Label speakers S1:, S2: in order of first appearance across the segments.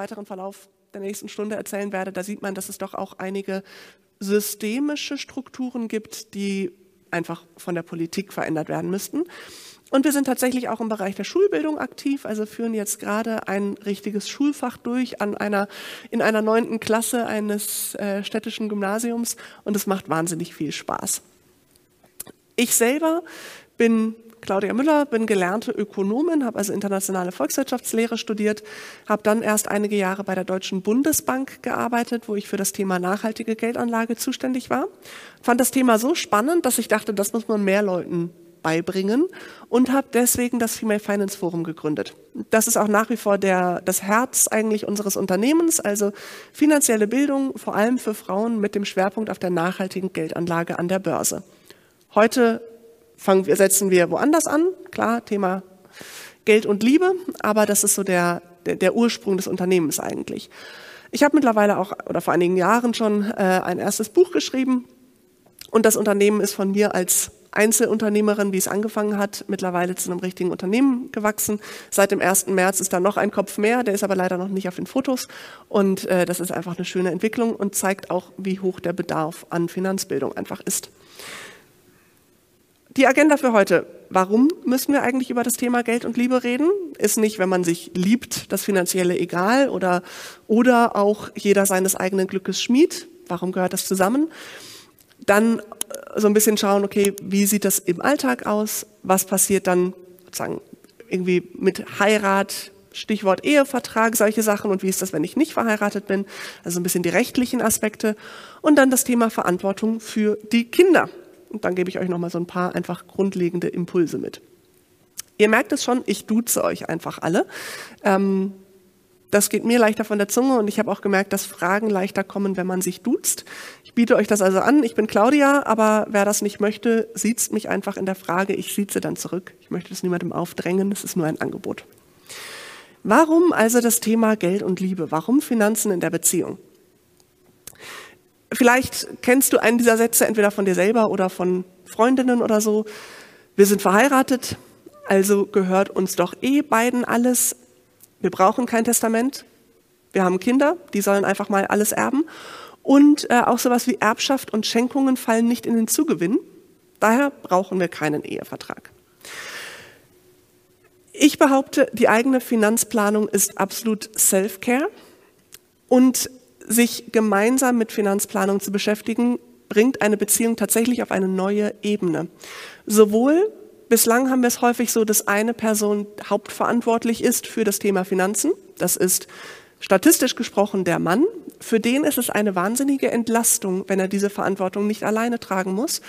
S1: weiteren Verlauf der nächsten Stunde erzählen werde, da sieht man, dass es doch auch einige systemische Strukturen gibt, die einfach von der Politik verändert werden müssten. Und wir sind tatsächlich auch im Bereich der Schulbildung aktiv, also führen jetzt gerade ein richtiges Schulfach durch an einer, in einer neunten Klasse eines äh, städtischen Gymnasiums und es macht wahnsinnig viel Spaß. Ich selber bin Claudia Müller, bin gelernte Ökonomin, habe also internationale Volkswirtschaftslehre studiert, habe dann erst einige Jahre bei der Deutschen Bundesbank gearbeitet, wo ich für das Thema nachhaltige Geldanlage zuständig war. Fand das Thema so spannend, dass ich dachte, das muss man mehr Leuten beibringen und habe deswegen das Female Finance Forum gegründet. Das ist auch nach wie vor der, das Herz eigentlich unseres Unternehmens, also finanzielle Bildung, vor allem für Frauen mit dem Schwerpunkt auf der nachhaltigen Geldanlage an der Börse. Heute fangen wir, setzen wir woanders an. Klar, Thema Geld und Liebe, aber das ist so der, der, der Ursprung des Unternehmens eigentlich. Ich habe mittlerweile auch oder vor einigen Jahren schon äh, ein erstes Buch geschrieben und das Unternehmen ist von mir als Einzelunternehmerin, wie es angefangen hat, mittlerweile zu einem richtigen Unternehmen gewachsen. Seit dem 1. März ist da noch ein Kopf mehr, der ist aber leider noch nicht auf den Fotos. Und äh, das ist einfach eine schöne Entwicklung und zeigt auch, wie hoch der Bedarf an Finanzbildung einfach ist. Die Agenda für heute. Warum müssen wir eigentlich über das Thema Geld und Liebe reden? Ist nicht, wenn man sich liebt, das Finanzielle egal oder, oder auch jeder seines eigenen Glückes Schmied. Warum gehört das zusammen? Dann äh, so ein bisschen schauen, okay, wie sieht das im Alltag aus? Was passiert dann sozusagen irgendwie mit Heirat, Stichwort Ehevertrag, solche Sachen und wie ist das, wenn ich nicht verheiratet bin? Also ein bisschen die rechtlichen Aspekte und dann das Thema Verantwortung für die Kinder. Und dann gebe ich euch nochmal so ein paar einfach grundlegende Impulse mit. Ihr merkt es schon, ich duze euch einfach alle. Ähm, das geht mir leichter von der Zunge und ich habe auch gemerkt, dass Fragen leichter kommen, wenn man sich duzt. Ich biete euch das also an. Ich bin Claudia, aber wer das nicht möchte, sieht mich einfach in der Frage. Ich sieze dann zurück. Ich möchte das niemandem aufdrängen. Das ist nur ein Angebot. Warum also das Thema Geld und Liebe? Warum Finanzen in der Beziehung? Vielleicht kennst du einen dieser Sätze entweder von dir selber oder von Freundinnen oder so. Wir sind verheiratet, also gehört uns doch eh beiden alles. Wir brauchen kein Testament. Wir haben Kinder, die sollen einfach mal alles erben. Und äh, auch sowas wie Erbschaft und Schenkungen fallen nicht in den Zugewinn. Daher brauchen wir keinen Ehevertrag. Ich behaupte, die eigene Finanzplanung ist absolut Self-Care und sich gemeinsam mit Finanzplanung zu beschäftigen, bringt eine Beziehung tatsächlich auf eine neue Ebene. Sowohl bislang haben wir es häufig so, dass eine Person hauptverantwortlich ist für das Thema Finanzen. Das ist statistisch gesprochen der Mann. Für den ist es eine wahnsinnige Entlastung, wenn er diese Verantwortung nicht alleine tragen muss.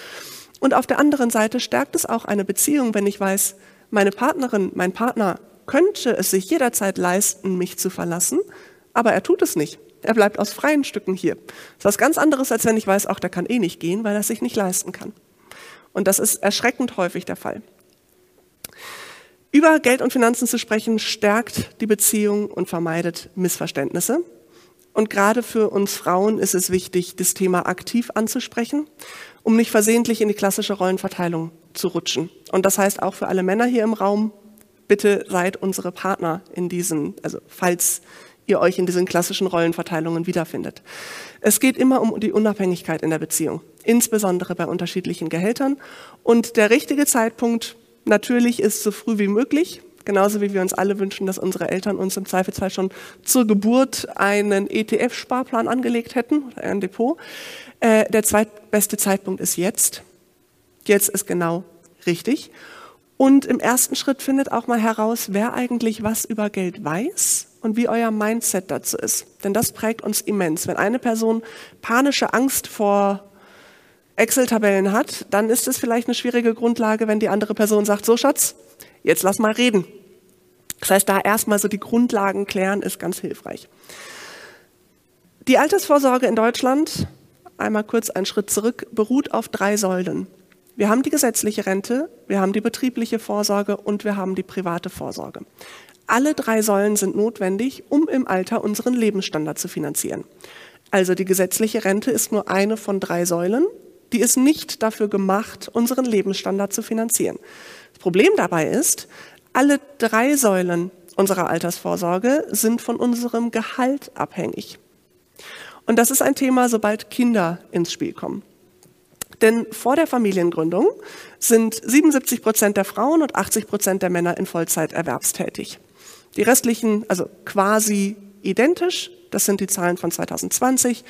S1: Und auf der anderen Seite stärkt es auch eine Beziehung, wenn ich weiß, meine Partnerin, mein Partner könnte es sich jederzeit leisten, mich zu verlassen, aber er tut es nicht. Er bleibt aus freien Stücken hier. Das ist was ganz anderes, als wenn ich weiß, auch der kann eh nicht gehen, weil er es sich nicht leisten kann. Und das ist erschreckend häufig der Fall. Über Geld und Finanzen zu sprechen, stärkt die Beziehung und vermeidet Missverständnisse. Und gerade für uns Frauen ist es wichtig, das Thema aktiv anzusprechen, um nicht versehentlich in die klassische Rollenverteilung zu rutschen. Und das heißt auch für alle Männer hier im Raum, bitte seid unsere Partner in diesen, also falls ihr euch in diesen klassischen Rollenverteilungen wiederfindet. Es geht immer um die Unabhängigkeit in der Beziehung, insbesondere bei unterschiedlichen Gehältern. Und der richtige Zeitpunkt natürlich ist so früh wie möglich, genauso wie wir uns alle wünschen, dass unsere Eltern uns im Zweifelsfall schon zur Geburt einen ETF-Sparplan angelegt hätten, ein Depot. Äh, der zweitbeste Zeitpunkt ist jetzt. Jetzt ist genau richtig. Und im ersten Schritt findet auch mal heraus, wer eigentlich was über Geld weiß und wie euer Mindset dazu ist. Denn das prägt uns immens. Wenn eine Person panische Angst vor Excel-Tabellen hat, dann ist es vielleicht eine schwierige Grundlage, wenn die andere Person sagt, so Schatz, jetzt lass mal reden. Das heißt, da erstmal so die Grundlagen klären, ist ganz hilfreich. Die Altersvorsorge in Deutschland, einmal kurz einen Schritt zurück, beruht auf drei Säulen. Wir haben die gesetzliche Rente, wir haben die betriebliche Vorsorge und wir haben die private Vorsorge. Alle drei Säulen sind notwendig, um im Alter unseren Lebensstandard zu finanzieren. Also die gesetzliche Rente ist nur eine von drei Säulen. Die ist nicht dafür gemacht, unseren Lebensstandard zu finanzieren. Das Problem dabei ist, alle drei Säulen unserer Altersvorsorge sind von unserem Gehalt abhängig. Und das ist ein Thema, sobald Kinder ins Spiel kommen. Denn vor der Familiengründung sind 77 Prozent der Frauen und 80 Prozent der Männer in Vollzeit erwerbstätig. Die restlichen, also quasi identisch, das sind die Zahlen von 2020.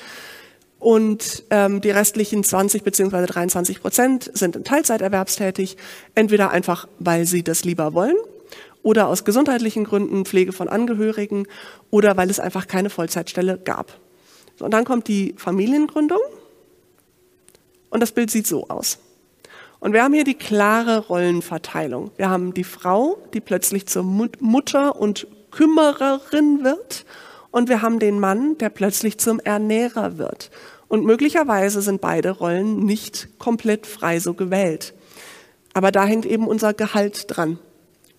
S1: Und ähm, die restlichen 20 bzw. 23 Prozent sind in Teilzeit erwerbstätig, entweder einfach, weil sie das lieber wollen oder aus gesundheitlichen Gründen, Pflege von Angehörigen oder weil es einfach keine Vollzeitstelle gab. So, und dann kommt die Familiengründung und das Bild sieht so aus. Und wir haben hier die klare Rollenverteilung. Wir haben die Frau, die plötzlich zur Mutter und Kümmererin wird. Und wir haben den Mann, der plötzlich zum Ernährer wird. Und möglicherweise sind beide Rollen nicht komplett frei so gewählt. Aber da hängt eben unser Gehalt dran.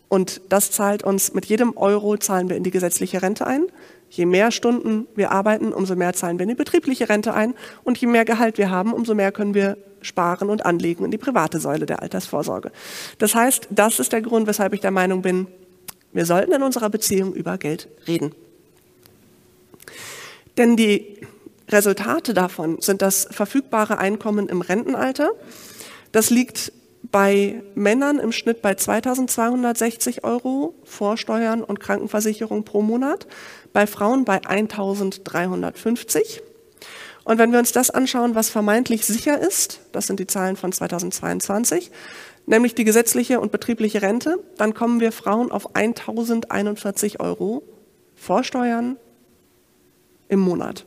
S1: Und das zahlt uns, mit jedem Euro zahlen wir in die gesetzliche Rente ein. Je mehr Stunden wir arbeiten, umso mehr zahlen wir in die betriebliche Rente ein. Und je mehr Gehalt wir haben, umso mehr können wir sparen und anlegen in die private Säule der Altersvorsorge. Das heißt, das ist der Grund, weshalb ich der Meinung bin, wir sollten in unserer Beziehung über Geld reden. Denn die Resultate davon sind das verfügbare Einkommen im Rentenalter. Das liegt bei Männern im Schnitt bei 2260 Euro Vorsteuern und Krankenversicherung pro Monat, bei Frauen bei 1350. Und wenn wir uns das anschauen, was vermeintlich sicher ist, das sind die Zahlen von 2022, nämlich die gesetzliche und betriebliche Rente, dann kommen wir Frauen auf 1041 Euro Vorsteuern im Monat.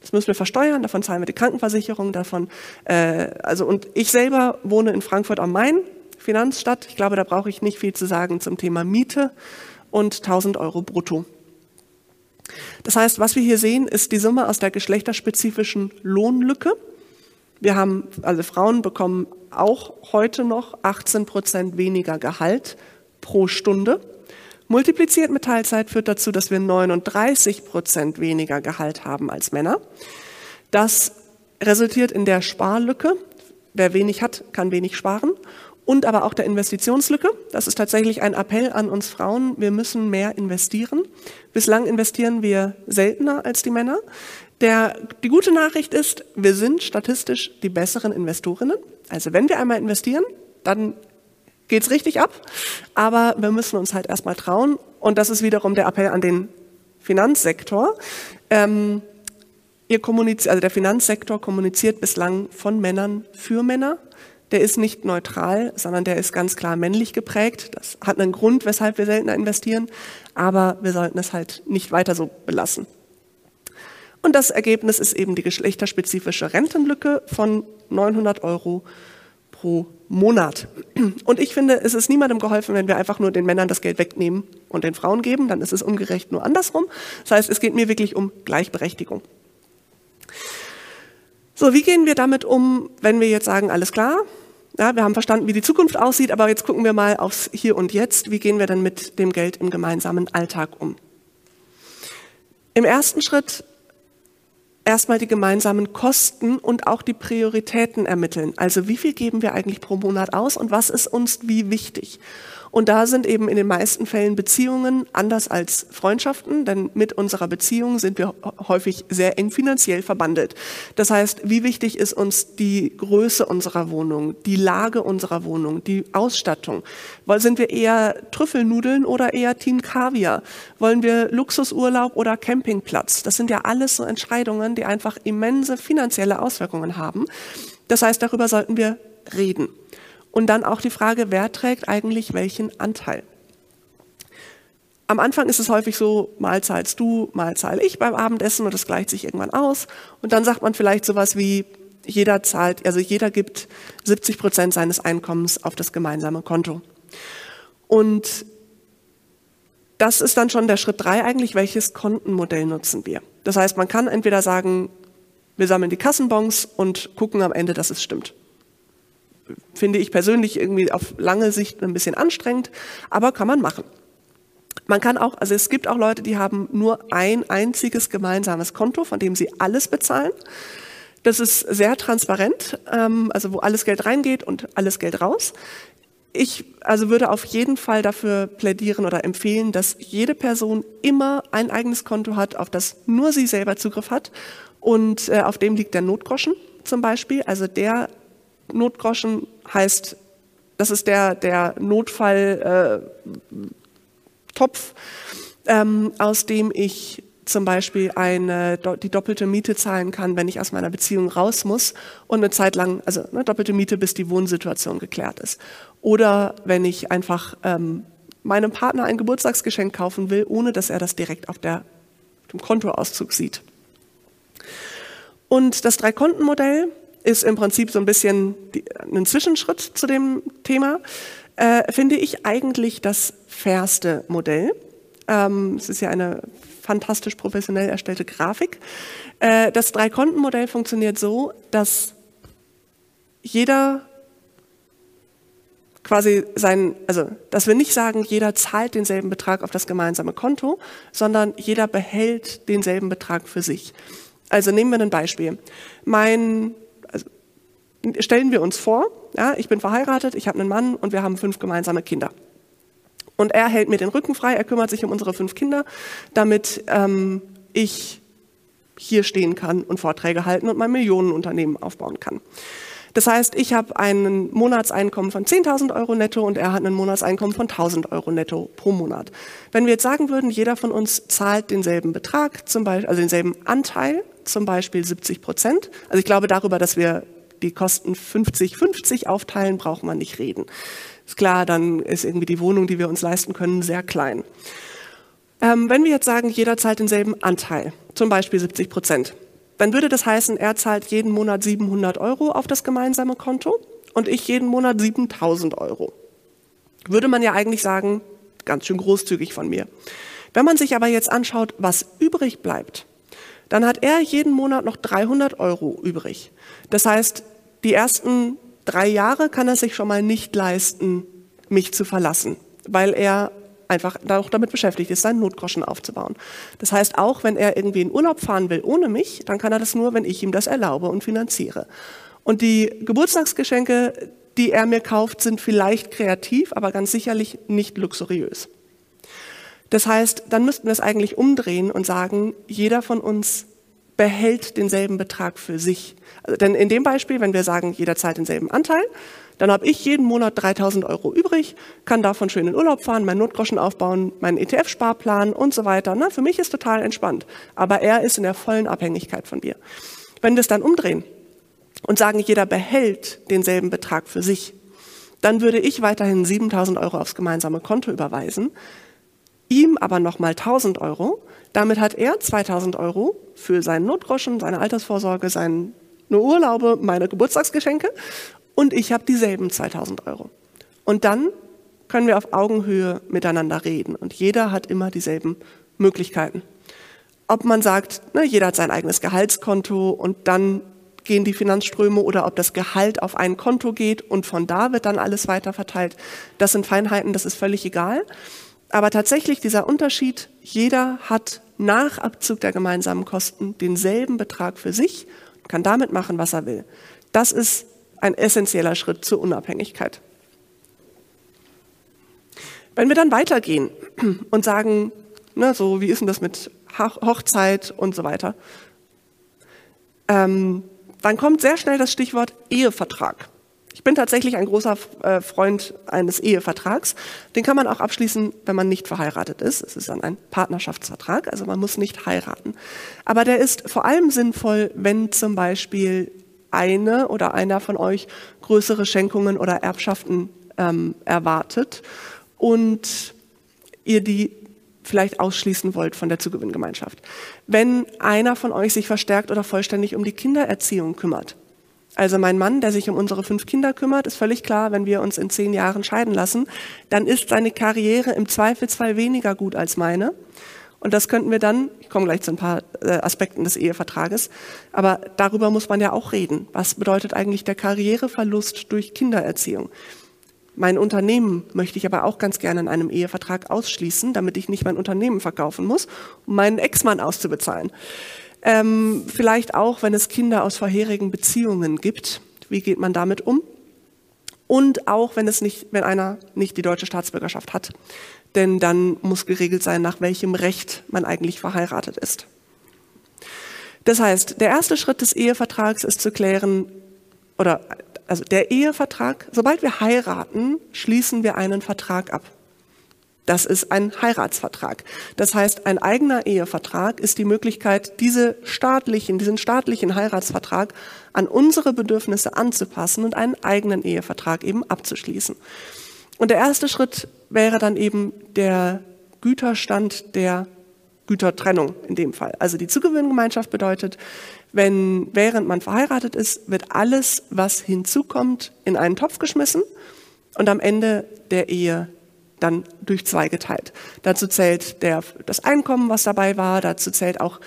S1: Das müssen wir versteuern, davon zahlen wir die Krankenversicherung, davon, äh, also und ich selber wohne in Frankfurt am Main, Finanzstadt. Ich glaube, da brauche ich nicht viel zu sagen zum Thema Miete und 1000 Euro brutto. Das heißt, was wir hier sehen, ist die Summe aus der geschlechterspezifischen Lohnlücke. Wir haben, also Frauen bekommen auch heute noch 18 Prozent weniger Gehalt pro Stunde. Multipliziert mit Teilzeit führt dazu, dass wir 39 Prozent weniger Gehalt haben als Männer. Das resultiert in der Sparlücke. Wer wenig hat, kann wenig sparen. Und aber auch der Investitionslücke. Das ist tatsächlich ein Appell an uns Frauen. Wir müssen mehr investieren. Bislang investieren wir seltener als die Männer. Der, die gute Nachricht ist, wir sind statistisch die besseren Investorinnen. Also wenn wir einmal investieren, dann geht's richtig ab. Aber wir müssen uns halt erstmal trauen. Und das ist wiederum der Appell an den Finanzsektor. Ähm, ihr also der Finanzsektor kommuniziert bislang von Männern für Männer. Der ist nicht neutral, sondern der ist ganz klar männlich geprägt. Das hat einen Grund, weshalb wir seltener investieren. Aber wir sollten es halt nicht weiter so belassen. Und das Ergebnis ist eben die geschlechterspezifische Rentenlücke von 900 Euro pro Monat. Und ich finde, es ist niemandem geholfen, wenn wir einfach nur den Männern das Geld wegnehmen und den Frauen geben, dann ist es ungerecht nur andersrum. Das heißt, es geht mir wirklich um Gleichberechtigung. So, wie gehen wir damit um, wenn wir jetzt sagen, alles klar, ja, wir haben verstanden, wie die Zukunft aussieht, aber jetzt gucken wir mal aufs Hier und Jetzt. Wie gehen wir denn mit dem Geld im gemeinsamen Alltag um? Im ersten Schritt erstmal die gemeinsamen Kosten und auch die Prioritäten ermitteln. Also wie viel geben wir eigentlich pro Monat aus und was ist uns wie wichtig? Und da sind eben in den meisten Fällen Beziehungen anders als Freundschaften, denn mit unserer Beziehung sind wir häufig sehr eng finanziell verbandelt. Das heißt, wie wichtig ist uns die Größe unserer Wohnung, die Lage unserer Wohnung, die Ausstattung? Sind wir eher Trüffelnudeln oder eher Team Kaviar? Wollen wir Luxusurlaub oder Campingplatz? Das sind ja alles so Entscheidungen, die einfach immense finanzielle Auswirkungen haben. Das heißt, darüber sollten wir reden. Und dann auch die Frage, wer trägt eigentlich welchen Anteil? Am Anfang ist es häufig so, mal zahlst du, mal zahle ich beim Abendessen und das gleicht sich irgendwann aus. Und dann sagt man vielleicht sowas wie, jeder zahlt, also jeder gibt 70 Prozent seines Einkommens auf das gemeinsame Konto. Und das ist dann schon der Schritt drei eigentlich, welches Kontenmodell nutzen wir? Das heißt, man kann entweder sagen, wir sammeln die Kassenbons und gucken am Ende, dass es stimmt finde ich persönlich irgendwie auf lange Sicht ein bisschen anstrengend, aber kann man machen. Man kann auch, also es gibt auch Leute, die haben nur ein einziges gemeinsames Konto, von dem sie alles bezahlen. Das ist sehr transparent, ähm, also wo alles Geld reingeht und alles Geld raus. ich also würde auf jeden Fall dafür plädieren oder empfehlen, dass jede Person immer ein eigenes Konto hat, auf das nur sie selber Zugriff hat und äh, auf dem liegt der Notgroschen zum Beispiel. Also der Notgroschen heißt, das ist der, der Notfalltopf, äh, ähm, aus dem ich zum Beispiel eine, die doppelte Miete zahlen kann, wenn ich aus meiner Beziehung raus muss und eine Zeit lang, also eine doppelte Miete, bis die Wohnsituation geklärt ist. Oder wenn ich einfach ähm, meinem Partner ein Geburtstagsgeschenk kaufen will, ohne dass er das direkt auf der, dem Kontoauszug sieht. Und das Drei-Konten-Modell ist im Prinzip so ein bisschen ein Zwischenschritt zu dem Thema, äh, finde ich eigentlich das fairste Modell. Ähm, es ist ja eine fantastisch professionell erstellte Grafik. Äh, das Drei-Konten-Modell funktioniert so, dass jeder quasi sein, also dass wir nicht sagen, jeder zahlt denselben Betrag auf das gemeinsame Konto, sondern jeder behält denselben Betrag für sich. Also nehmen wir ein Beispiel. Mein, stellen wir uns vor, ja, ich bin verheiratet, ich habe einen Mann und wir haben fünf gemeinsame Kinder. Und er hält mir den Rücken frei, er kümmert sich um unsere fünf Kinder, damit ähm, ich hier stehen kann und Vorträge halten und mein Millionenunternehmen aufbauen kann. Das heißt, ich habe ein Monatseinkommen von 10.000 Euro netto und er hat ein Monatseinkommen von 1.000 Euro netto pro Monat. Wenn wir jetzt sagen würden, jeder von uns zahlt denselben Betrag, zum Beispiel, also denselben Anteil, zum Beispiel 70 Prozent, also ich glaube darüber, dass wir die Kosten 50-50 aufteilen, braucht man nicht reden. Ist klar, dann ist irgendwie die Wohnung, die wir uns leisten können, sehr klein. Ähm, wenn wir jetzt sagen, jeder zahlt denselben Anteil, zum Beispiel 70 Prozent, dann würde das heißen, er zahlt jeden Monat 700 Euro auf das gemeinsame Konto und ich jeden Monat 7000 Euro. Würde man ja eigentlich sagen, ganz schön großzügig von mir. Wenn man sich aber jetzt anschaut, was übrig bleibt, dann hat er jeden Monat noch 300 Euro übrig. Das heißt, die ersten drei Jahre kann er sich schon mal nicht leisten, mich zu verlassen, weil er einfach auch damit beschäftigt ist, seinen Notgroschen aufzubauen. Das heißt, auch wenn er irgendwie in Urlaub fahren will ohne mich, dann kann er das nur, wenn ich ihm das erlaube und finanziere. Und die Geburtstagsgeschenke, die er mir kauft, sind vielleicht kreativ, aber ganz sicherlich nicht luxuriös. Das heißt, dann müssten wir es eigentlich umdrehen und sagen, jeder von uns behält denselben Betrag für sich. Also, denn in dem Beispiel, wenn wir sagen, jeder zahlt denselben Anteil, dann habe ich jeden Monat 3000 Euro übrig, kann davon schön in Urlaub fahren, meinen Notgroschen aufbauen, meinen ETF-Sparplan und so weiter. Na, für mich ist total entspannt. Aber er ist in der vollen Abhängigkeit von mir. Wenn wir es dann umdrehen und sagen, jeder behält denselben Betrag für sich, dann würde ich weiterhin 7000 Euro aufs gemeinsame Konto überweisen, ihm aber nochmal 1000 Euro damit hat er 2000 Euro für seinen Notgroschen, seine Altersvorsorge, seine Urlaube, meine Geburtstagsgeschenke und ich habe dieselben 2000 Euro. Und dann können wir auf Augenhöhe miteinander reden und jeder hat immer dieselben Möglichkeiten. Ob man sagt, ne, jeder hat sein eigenes Gehaltskonto und dann gehen die Finanzströme oder ob das Gehalt auf ein Konto geht und von da wird dann alles weiter verteilt. Das sind Feinheiten, das ist völlig egal. Aber tatsächlich dieser Unterschied, jeder hat nach Abzug der gemeinsamen Kosten denselben Betrag für sich, kann damit machen, was er will. Das ist ein essentieller Schritt zur Unabhängigkeit. Wenn wir dann weitergehen und sagen, ne, so wie ist denn das mit Hochzeit und so weiter, ähm, dann kommt sehr schnell das Stichwort Ehevertrag. Ich bin tatsächlich ein großer äh, Freund eines Ehevertrags. Den kann man auch abschließen, wenn man nicht verheiratet ist. Es ist dann ein Partnerschaftsvertrag, also man muss nicht heiraten. Aber der ist vor allem sinnvoll, wenn zum Beispiel eine oder einer von euch größere Schenkungen oder Erbschaften ähm, erwartet und ihr die vielleicht ausschließen wollt von der Zugewinngemeinschaft. Wenn einer von euch sich verstärkt oder vollständig um die Kindererziehung kümmert, also mein Mann, der sich um unsere fünf Kinder kümmert, ist völlig klar, wenn wir uns in zehn Jahren scheiden lassen, dann ist seine Karriere im Zweifelsfall weniger gut als meine. Und das könnten wir dann, ich komme gleich zu ein paar äh, Aspekten des Ehevertrages, aber darüber muss man ja auch reden. Was bedeutet eigentlich der Karriereverlust durch Kindererziehung? Mein Unternehmen möchte ich aber auch ganz gerne in einem Ehevertrag ausschließen, damit ich nicht mein Unternehmen verkaufen muss, um meinen Ex-Mann auszubezahlen. Ähm, vielleicht auch, wenn es Kinder aus vorherigen Beziehungen gibt. Wie geht man damit um? und auch wenn es nicht, wenn einer nicht die deutsche Staatsbürgerschaft hat. Denn dann muss geregelt sein, nach welchem Recht man eigentlich verheiratet ist. Das heißt, der erste Schritt des Ehevertrags ist zu klären, oder also der Ehevertrag, sobald wir heiraten, schließen wir einen Vertrag ab. Das ist ein Heiratsvertrag. Das heißt, ein eigener Ehevertrag ist die Möglichkeit, diese staatlichen, diesen staatlichen Heiratsvertrag an unsere Bedürfnisse anzupassen und einen eigenen Ehevertrag eben abzuschließen. Und der erste Schritt wäre dann eben der Güterstand der Gütertrennung in dem Fall. Also die Zugewinngemeinschaft bedeutet, wenn während man verheiratet ist, wird alles, was hinzukommt, in einen Topf geschmissen und am Ende der Ehe dann durch zwei geteilt. Dazu zählt der, das Einkommen, was dabei war, dazu, zählt auch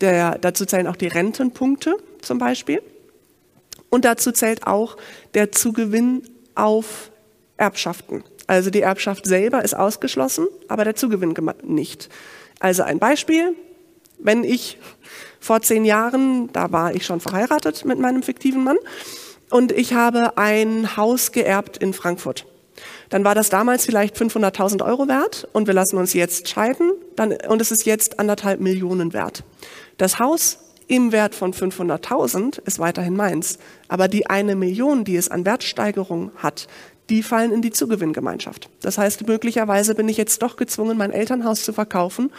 S1: der, dazu zählen auch die Rentenpunkte zum Beispiel. Und dazu zählt auch der Zugewinn auf Erbschaften. Also die Erbschaft selber ist ausgeschlossen, aber der Zugewinn nicht. Also ein Beispiel, wenn ich vor zehn Jahren, da war ich schon verheiratet mit meinem fiktiven Mann, und ich habe ein Haus geerbt in Frankfurt dann war das damals vielleicht 500.000 Euro wert und wir lassen uns jetzt scheiden dann, und es ist jetzt anderthalb Millionen wert. Das Haus im Wert von 500.000 ist weiterhin meins, aber die eine Million, die es an Wertsteigerung hat, die fallen in die Zugewinngemeinschaft. Das heißt, möglicherweise bin ich jetzt doch gezwungen, mein Elternhaus zu verkaufen,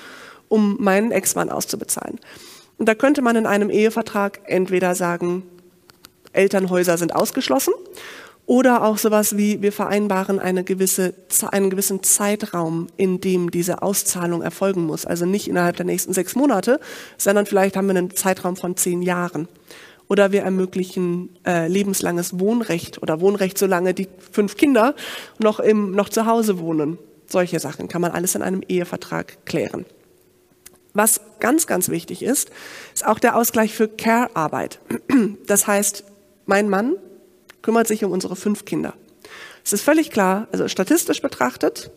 S1: um meinen Ex-Mann auszubezahlen. Und da könnte man in einem Ehevertrag entweder sagen, Elternhäuser sind ausgeschlossen oder auch sowas wie, wir vereinbaren eine gewisse, einen gewissen Zeitraum, in dem diese Auszahlung erfolgen muss. Also nicht innerhalb der nächsten sechs Monate, sondern vielleicht haben wir einen Zeitraum von zehn Jahren. Oder wir ermöglichen äh, lebenslanges Wohnrecht oder Wohnrecht, solange die fünf Kinder noch, im, noch zu Hause wohnen. Solche Sachen kann man alles in einem Ehevertrag klären. Was ganz, ganz wichtig ist, ist auch der Ausgleich für Care-Arbeit. Das heißt, mein Mann kümmert sich um unsere fünf Kinder. Es ist völlig klar, also statistisch betrachtet,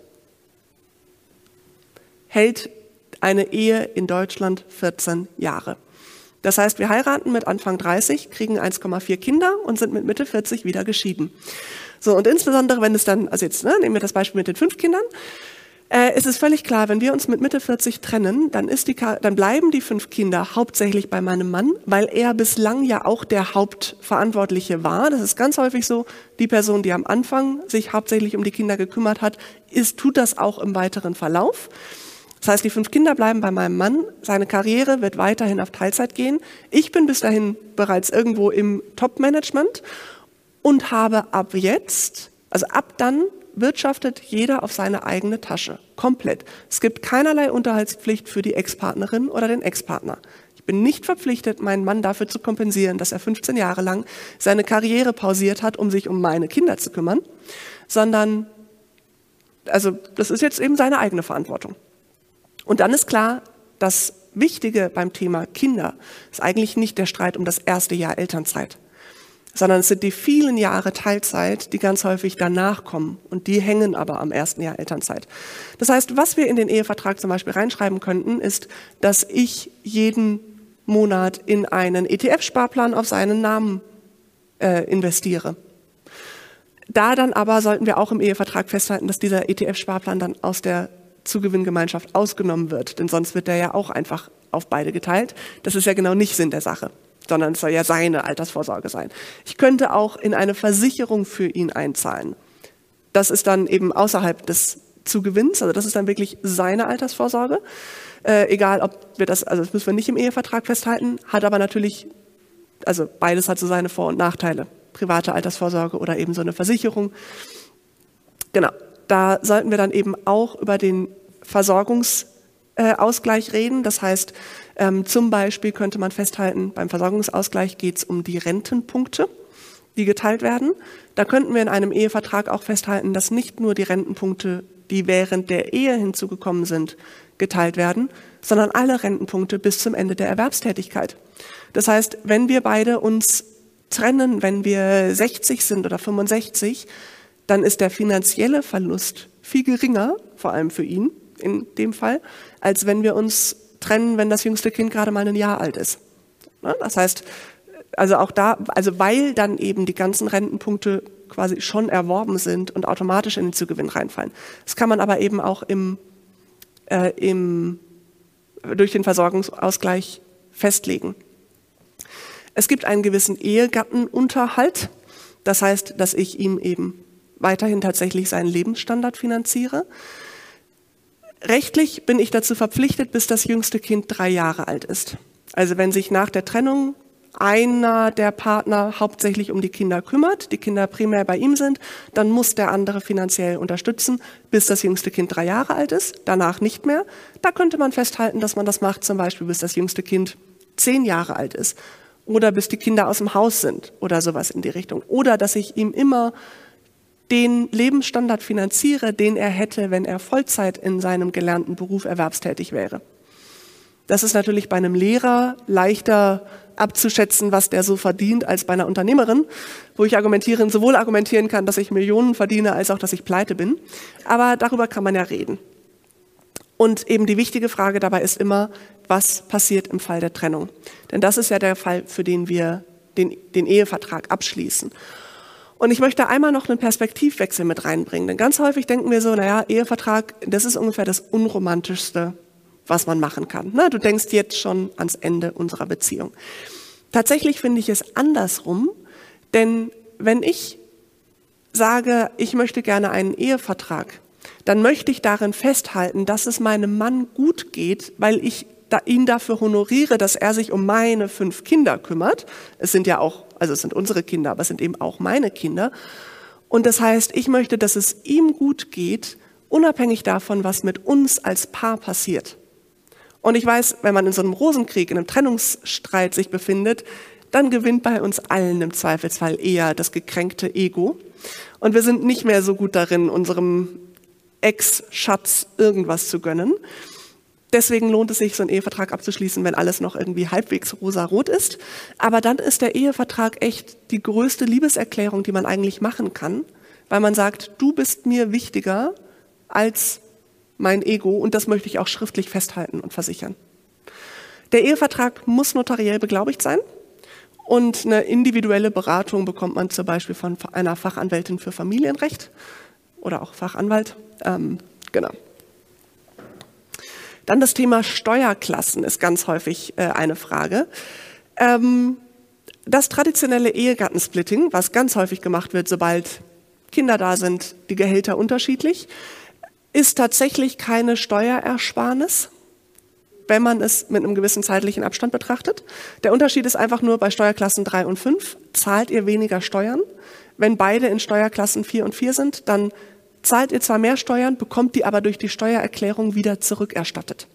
S1: hält eine Ehe in Deutschland 14 Jahre. Das heißt, wir heiraten mit Anfang 30, kriegen 1,4 Kinder und sind mit Mitte 40 wieder geschieden. So, und insbesondere, wenn es dann, also jetzt ne, nehmen wir das Beispiel mit den fünf Kindern, äh, es ist völlig klar, wenn wir uns mit Mitte 40 trennen, dann, ist die, dann bleiben die fünf Kinder hauptsächlich bei meinem Mann, weil er bislang ja auch der Hauptverantwortliche war. Das ist ganz häufig so. Die Person, die am Anfang sich hauptsächlich um die Kinder gekümmert hat, ist, tut das auch im weiteren Verlauf. Das heißt, die fünf Kinder bleiben bei meinem Mann, seine Karriere wird weiterhin auf Teilzeit gehen. Ich bin bis dahin bereits irgendwo im Top-Management und habe ab jetzt, also ab dann wirtschaftet jeder auf seine eigene Tasche. Komplett. Es gibt keinerlei Unterhaltspflicht für die Ex-Partnerin oder den Ex-Partner. Ich bin nicht verpflichtet, meinen Mann dafür zu kompensieren, dass er 15 Jahre lang seine Karriere pausiert hat, um sich um meine Kinder zu kümmern, sondern, also, das ist jetzt eben seine eigene Verantwortung. Und dann ist klar, das Wichtige beim Thema Kinder ist eigentlich nicht der Streit um das erste Jahr Elternzeit sondern es sind die vielen Jahre Teilzeit, die ganz häufig danach kommen und die hängen aber am ersten Jahr Elternzeit. Das heißt, was wir in den Ehevertrag zum Beispiel reinschreiben könnten, ist, dass ich jeden Monat in einen ETF-Sparplan auf seinen Namen äh, investiere. Da dann aber sollten wir auch im Ehevertrag festhalten, dass dieser ETF-Sparplan dann aus der Zugewinngemeinschaft ausgenommen wird, denn sonst wird der ja auch einfach auf beide geteilt. Das ist ja genau nicht Sinn der Sache sondern es soll ja seine Altersvorsorge sein. Ich könnte auch in eine Versicherung für ihn einzahlen. Das ist dann eben außerhalb des Zugewinns, also das ist dann wirklich seine Altersvorsorge. Äh, egal, ob wir das, also das müssen wir nicht im Ehevertrag festhalten, hat aber natürlich, also beides hat so seine Vor- und Nachteile. Private Altersvorsorge oder eben so eine Versicherung. Genau, da sollten wir dann eben auch über den Versorgungsausgleich reden. Das heißt, ähm, zum Beispiel könnte man festhalten, beim Versorgungsausgleich geht es um die Rentenpunkte, die geteilt werden. Da könnten wir in einem Ehevertrag auch festhalten, dass nicht nur die Rentenpunkte, die während der Ehe hinzugekommen sind, geteilt werden, sondern alle Rentenpunkte bis zum Ende der Erwerbstätigkeit. Das heißt, wenn wir beide uns trennen, wenn wir 60 sind oder 65, dann ist der finanzielle Verlust viel geringer, vor allem für ihn in dem Fall, als wenn wir uns trennen, wenn das jüngste Kind gerade mal ein Jahr alt ist. Ne? Das heißt, also auch da, also weil dann eben die ganzen Rentenpunkte quasi schon erworben sind und automatisch in den Zugewinn reinfallen. Das kann man aber eben auch im, äh, im, durch den Versorgungsausgleich festlegen. Es gibt einen gewissen Ehegattenunterhalt. Das heißt, dass ich ihm eben weiterhin tatsächlich seinen Lebensstandard finanziere. Rechtlich bin ich dazu verpflichtet, bis das jüngste Kind drei Jahre alt ist. Also wenn sich nach der Trennung einer der Partner hauptsächlich um die Kinder kümmert, die Kinder primär bei ihm sind, dann muss der andere finanziell unterstützen, bis das jüngste Kind drei Jahre alt ist, danach nicht mehr. Da könnte man festhalten, dass man das macht, zum Beispiel bis das jüngste Kind zehn Jahre alt ist oder bis die Kinder aus dem Haus sind oder sowas in die Richtung. Oder dass ich ihm immer den Lebensstandard finanziere, den er hätte, wenn er Vollzeit in seinem gelernten Beruf erwerbstätig wäre. Das ist natürlich bei einem Lehrer leichter abzuschätzen, was der so verdient, als bei einer Unternehmerin, wo ich argumentieren, sowohl argumentieren kann, dass ich Millionen verdiene, als auch, dass ich pleite bin. Aber darüber kann man ja reden. Und eben die wichtige Frage dabei ist immer, was passiert im Fall der Trennung? Denn das ist ja der Fall, für den wir den, den Ehevertrag abschließen. Und ich möchte einmal noch einen Perspektivwechsel mit reinbringen. Denn ganz häufig denken wir so, naja, Ehevertrag, das ist ungefähr das Unromantischste, was man machen kann. Na, du denkst jetzt schon ans Ende unserer Beziehung. Tatsächlich finde ich es andersrum, denn wenn ich sage, ich möchte gerne einen Ehevertrag, dann möchte ich darin festhalten, dass es meinem Mann gut geht, weil ich ihn dafür honoriere, dass er sich um meine fünf Kinder kümmert. Es sind ja auch, also es sind unsere Kinder, aber es sind eben auch meine Kinder. Und das heißt, ich möchte, dass es ihm gut geht, unabhängig davon, was mit uns als Paar passiert. Und ich weiß, wenn man in so einem Rosenkrieg, in einem Trennungsstreit sich befindet, dann gewinnt bei uns allen im Zweifelsfall eher das gekränkte Ego. Und wir sind nicht mehr so gut darin, unserem Ex-Schatz irgendwas zu gönnen. Deswegen lohnt es sich, so einen Ehevertrag abzuschließen, wenn alles noch irgendwie halbwegs rosa-rot ist. Aber dann ist der Ehevertrag echt die größte Liebeserklärung, die man eigentlich machen kann, weil man sagt, du bist mir wichtiger als mein Ego und das möchte ich auch schriftlich festhalten und versichern. Der Ehevertrag muss notariell beglaubigt sein und eine individuelle Beratung bekommt man zum Beispiel von einer Fachanwältin für Familienrecht oder auch Fachanwalt. Ähm, genau. Dann das Thema Steuerklassen ist ganz häufig äh, eine Frage. Ähm, das traditionelle Ehegattensplitting, was ganz häufig gemacht wird, sobald Kinder da sind, die Gehälter unterschiedlich, ist tatsächlich keine Steuerersparnis, wenn man es mit einem gewissen zeitlichen Abstand betrachtet. Der Unterschied ist einfach nur bei Steuerklassen 3 und 5 zahlt ihr weniger Steuern. Wenn beide in Steuerklassen 4 und 4 sind, dann zahlt ihr zwar mehr Steuern, bekommt die aber durch die Steuererklärung wieder zurückerstattet.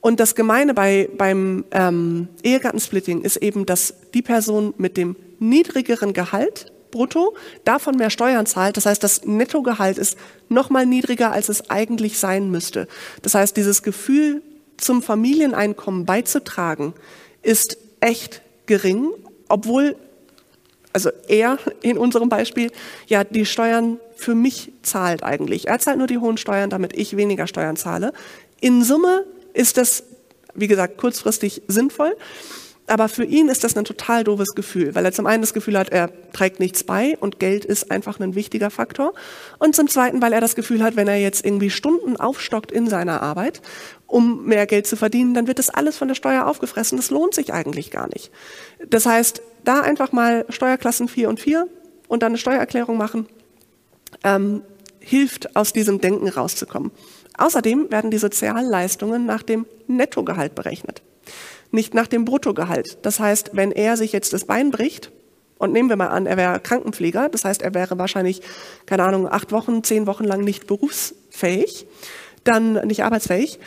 S1: Und das Gemeine bei, beim ähm, Ehegattensplitting ist eben, dass die Person mit dem niedrigeren Gehalt brutto davon mehr Steuern zahlt. Das heißt, das Nettogehalt ist noch mal niedriger, als es eigentlich sein müsste. Das heißt, dieses Gefühl, zum Familieneinkommen beizutragen, ist echt gering, obwohl also er in unserem Beispiel, ja die Steuern für mich zahlt eigentlich. Er zahlt nur die hohen Steuern, damit ich weniger Steuern zahle. In Summe ist das, wie gesagt, kurzfristig sinnvoll. Aber für ihn ist das ein total doofes Gefühl, weil er zum einen das Gefühl hat, er trägt nichts bei und Geld ist einfach ein wichtiger Faktor. Und zum zweiten, weil er das Gefühl hat, wenn er jetzt irgendwie Stunden aufstockt in seiner Arbeit, um mehr Geld zu verdienen, dann wird das alles von der Steuer aufgefressen. Das lohnt sich eigentlich gar nicht. Das heißt, da einfach mal Steuerklassen 4 und 4 und dann eine Steuererklärung machen, ähm, hilft, aus diesem Denken rauszukommen. Außerdem werden die Sozialleistungen nach dem Nettogehalt berechnet, nicht nach dem Bruttogehalt. Das heißt, wenn er sich jetzt das Bein bricht, und nehmen wir mal an, er wäre Krankenpfleger, das heißt, er wäre wahrscheinlich, keine Ahnung, acht Wochen, zehn Wochen lang nicht berufsfähig, dann nicht arbeitsfähig,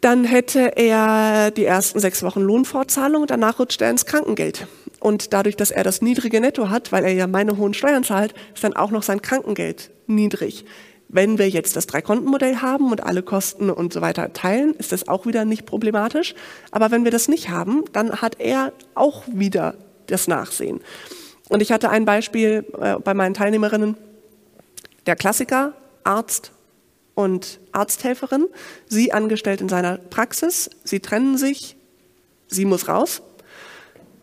S1: dann hätte er die ersten sechs Wochen Lohnfortzahlung und danach rutscht er ins Krankengeld. Und dadurch, dass er das niedrige Netto hat, weil er ja meine hohen Steuern zahlt, ist dann auch noch sein Krankengeld niedrig. Wenn wir jetzt das Dreikontenmodell haben und alle Kosten und so weiter teilen, ist das auch wieder nicht problematisch. Aber wenn wir das nicht haben, dann hat er auch wieder das Nachsehen. Und ich hatte ein Beispiel äh, bei meinen Teilnehmerinnen. Der Klassiker, Arzt, und Arzthelferin, sie angestellt in seiner Praxis, sie trennen sich, sie muss raus.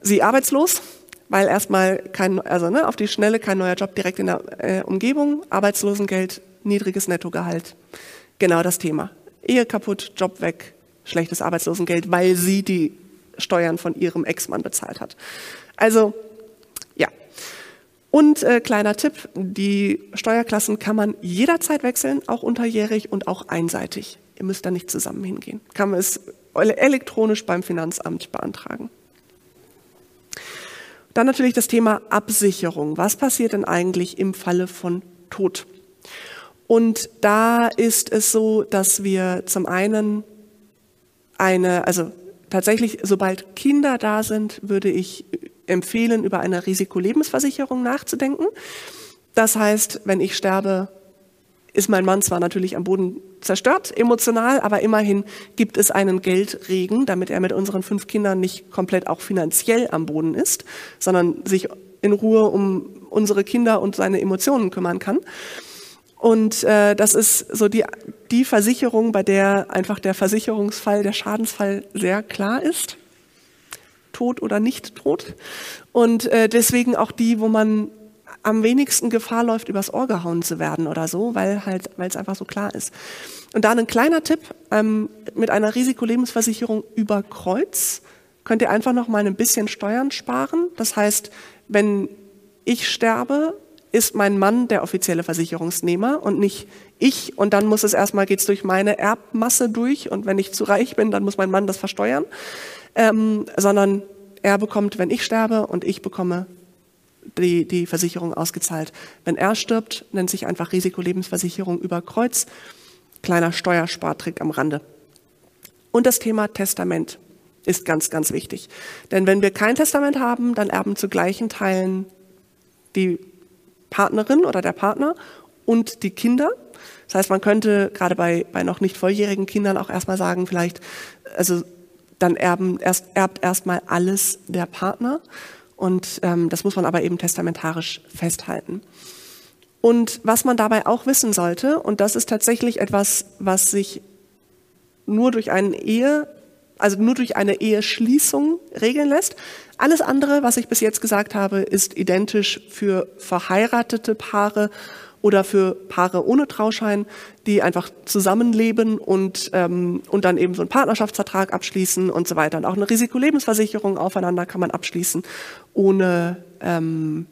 S1: Sie arbeitslos, weil erstmal kein, also ne, auf die Schnelle kein neuer Job direkt in der äh, Umgebung, Arbeitslosengeld, niedriges Nettogehalt. Genau das Thema. Ehe kaputt, Job weg, schlechtes Arbeitslosengeld, weil sie die Steuern von ihrem Ex-Mann bezahlt hat. Also ja. Und äh, kleiner Tipp, die Steuerklassen kann man jederzeit wechseln, auch unterjährig und auch einseitig. Ihr müsst da nicht zusammen hingehen. Kann man es elektronisch beim Finanzamt beantragen. Dann natürlich das Thema Absicherung. Was passiert denn eigentlich im Falle von Tod? Und da ist es so, dass wir zum einen eine, also tatsächlich, sobald Kinder da sind, würde ich empfehlen, über eine Risikolebensversicherung nachzudenken. Das heißt, wenn ich sterbe, ist mein Mann zwar natürlich am Boden zerstört, emotional, aber immerhin gibt es einen Geldregen, damit er mit unseren fünf Kindern nicht komplett auch finanziell am Boden ist, sondern sich in Ruhe um unsere Kinder und seine Emotionen kümmern kann. Und äh, das ist so die, die Versicherung, bei der einfach der Versicherungsfall, der Schadensfall sehr klar ist. Tot oder nicht tot. Und äh, deswegen auch die, wo man am wenigsten Gefahr läuft, übers Ohr gehauen zu werden oder so, weil halt, weil es einfach so klar ist. Und da ein kleiner Tipp, ähm, mit einer Risikolebensversicherung über Kreuz könnt ihr einfach noch mal ein bisschen Steuern sparen. Das heißt, wenn ich sterbe, ist mein Mann der offizielle Versicherungsnehmer und nicht ich. Und dann muss es erstmal, geht's durch meine Erbmasse durch. Und wenn ich zu reich bin, dann muss mein Mann das versteuern. Ähm, sondern er bekommt, wenn ich sterbe und ich bekomme die, die Versicherung ausgezahlt. Wenn er stirbt, nennt sich einfach Risikolebensversicherung über Kreuz. Kleiner Steuerspartrick am Rande. Und das Thema Testament ist ganz, ganz wichtig. Denn wenn wir kein Testament haben, dann erben zu gleichen Teilen die Partnerin oder der Partner und die Kinder. Das heißt, man könnte gerade bei, bei noch nicht volljährigen Kindern auch erstmal sagen, vielleicht, also dann erben, erst, erbt erstmal alles der Partner. Und ähm, das muss man aber eben testamentarisch festhalten. Und was man dabei auch wissen sollte, und das ist tatsächlich etwas, was sich nur durch eine Ehe, also nur durch eine Eheschließung regeln lässt, alles andere, was ich bis jetzt gesagt habe, ist identisch für verheiratete Paare oder für Paare ohne Trauschein, die einfach zusammenleben und, ähm, und dann eben so einen Partnerschaftsvertrag abschließen und so weiter. Und auch eine Risikolebensversicherung aufeinander kann man abschließen, ohne, ähm,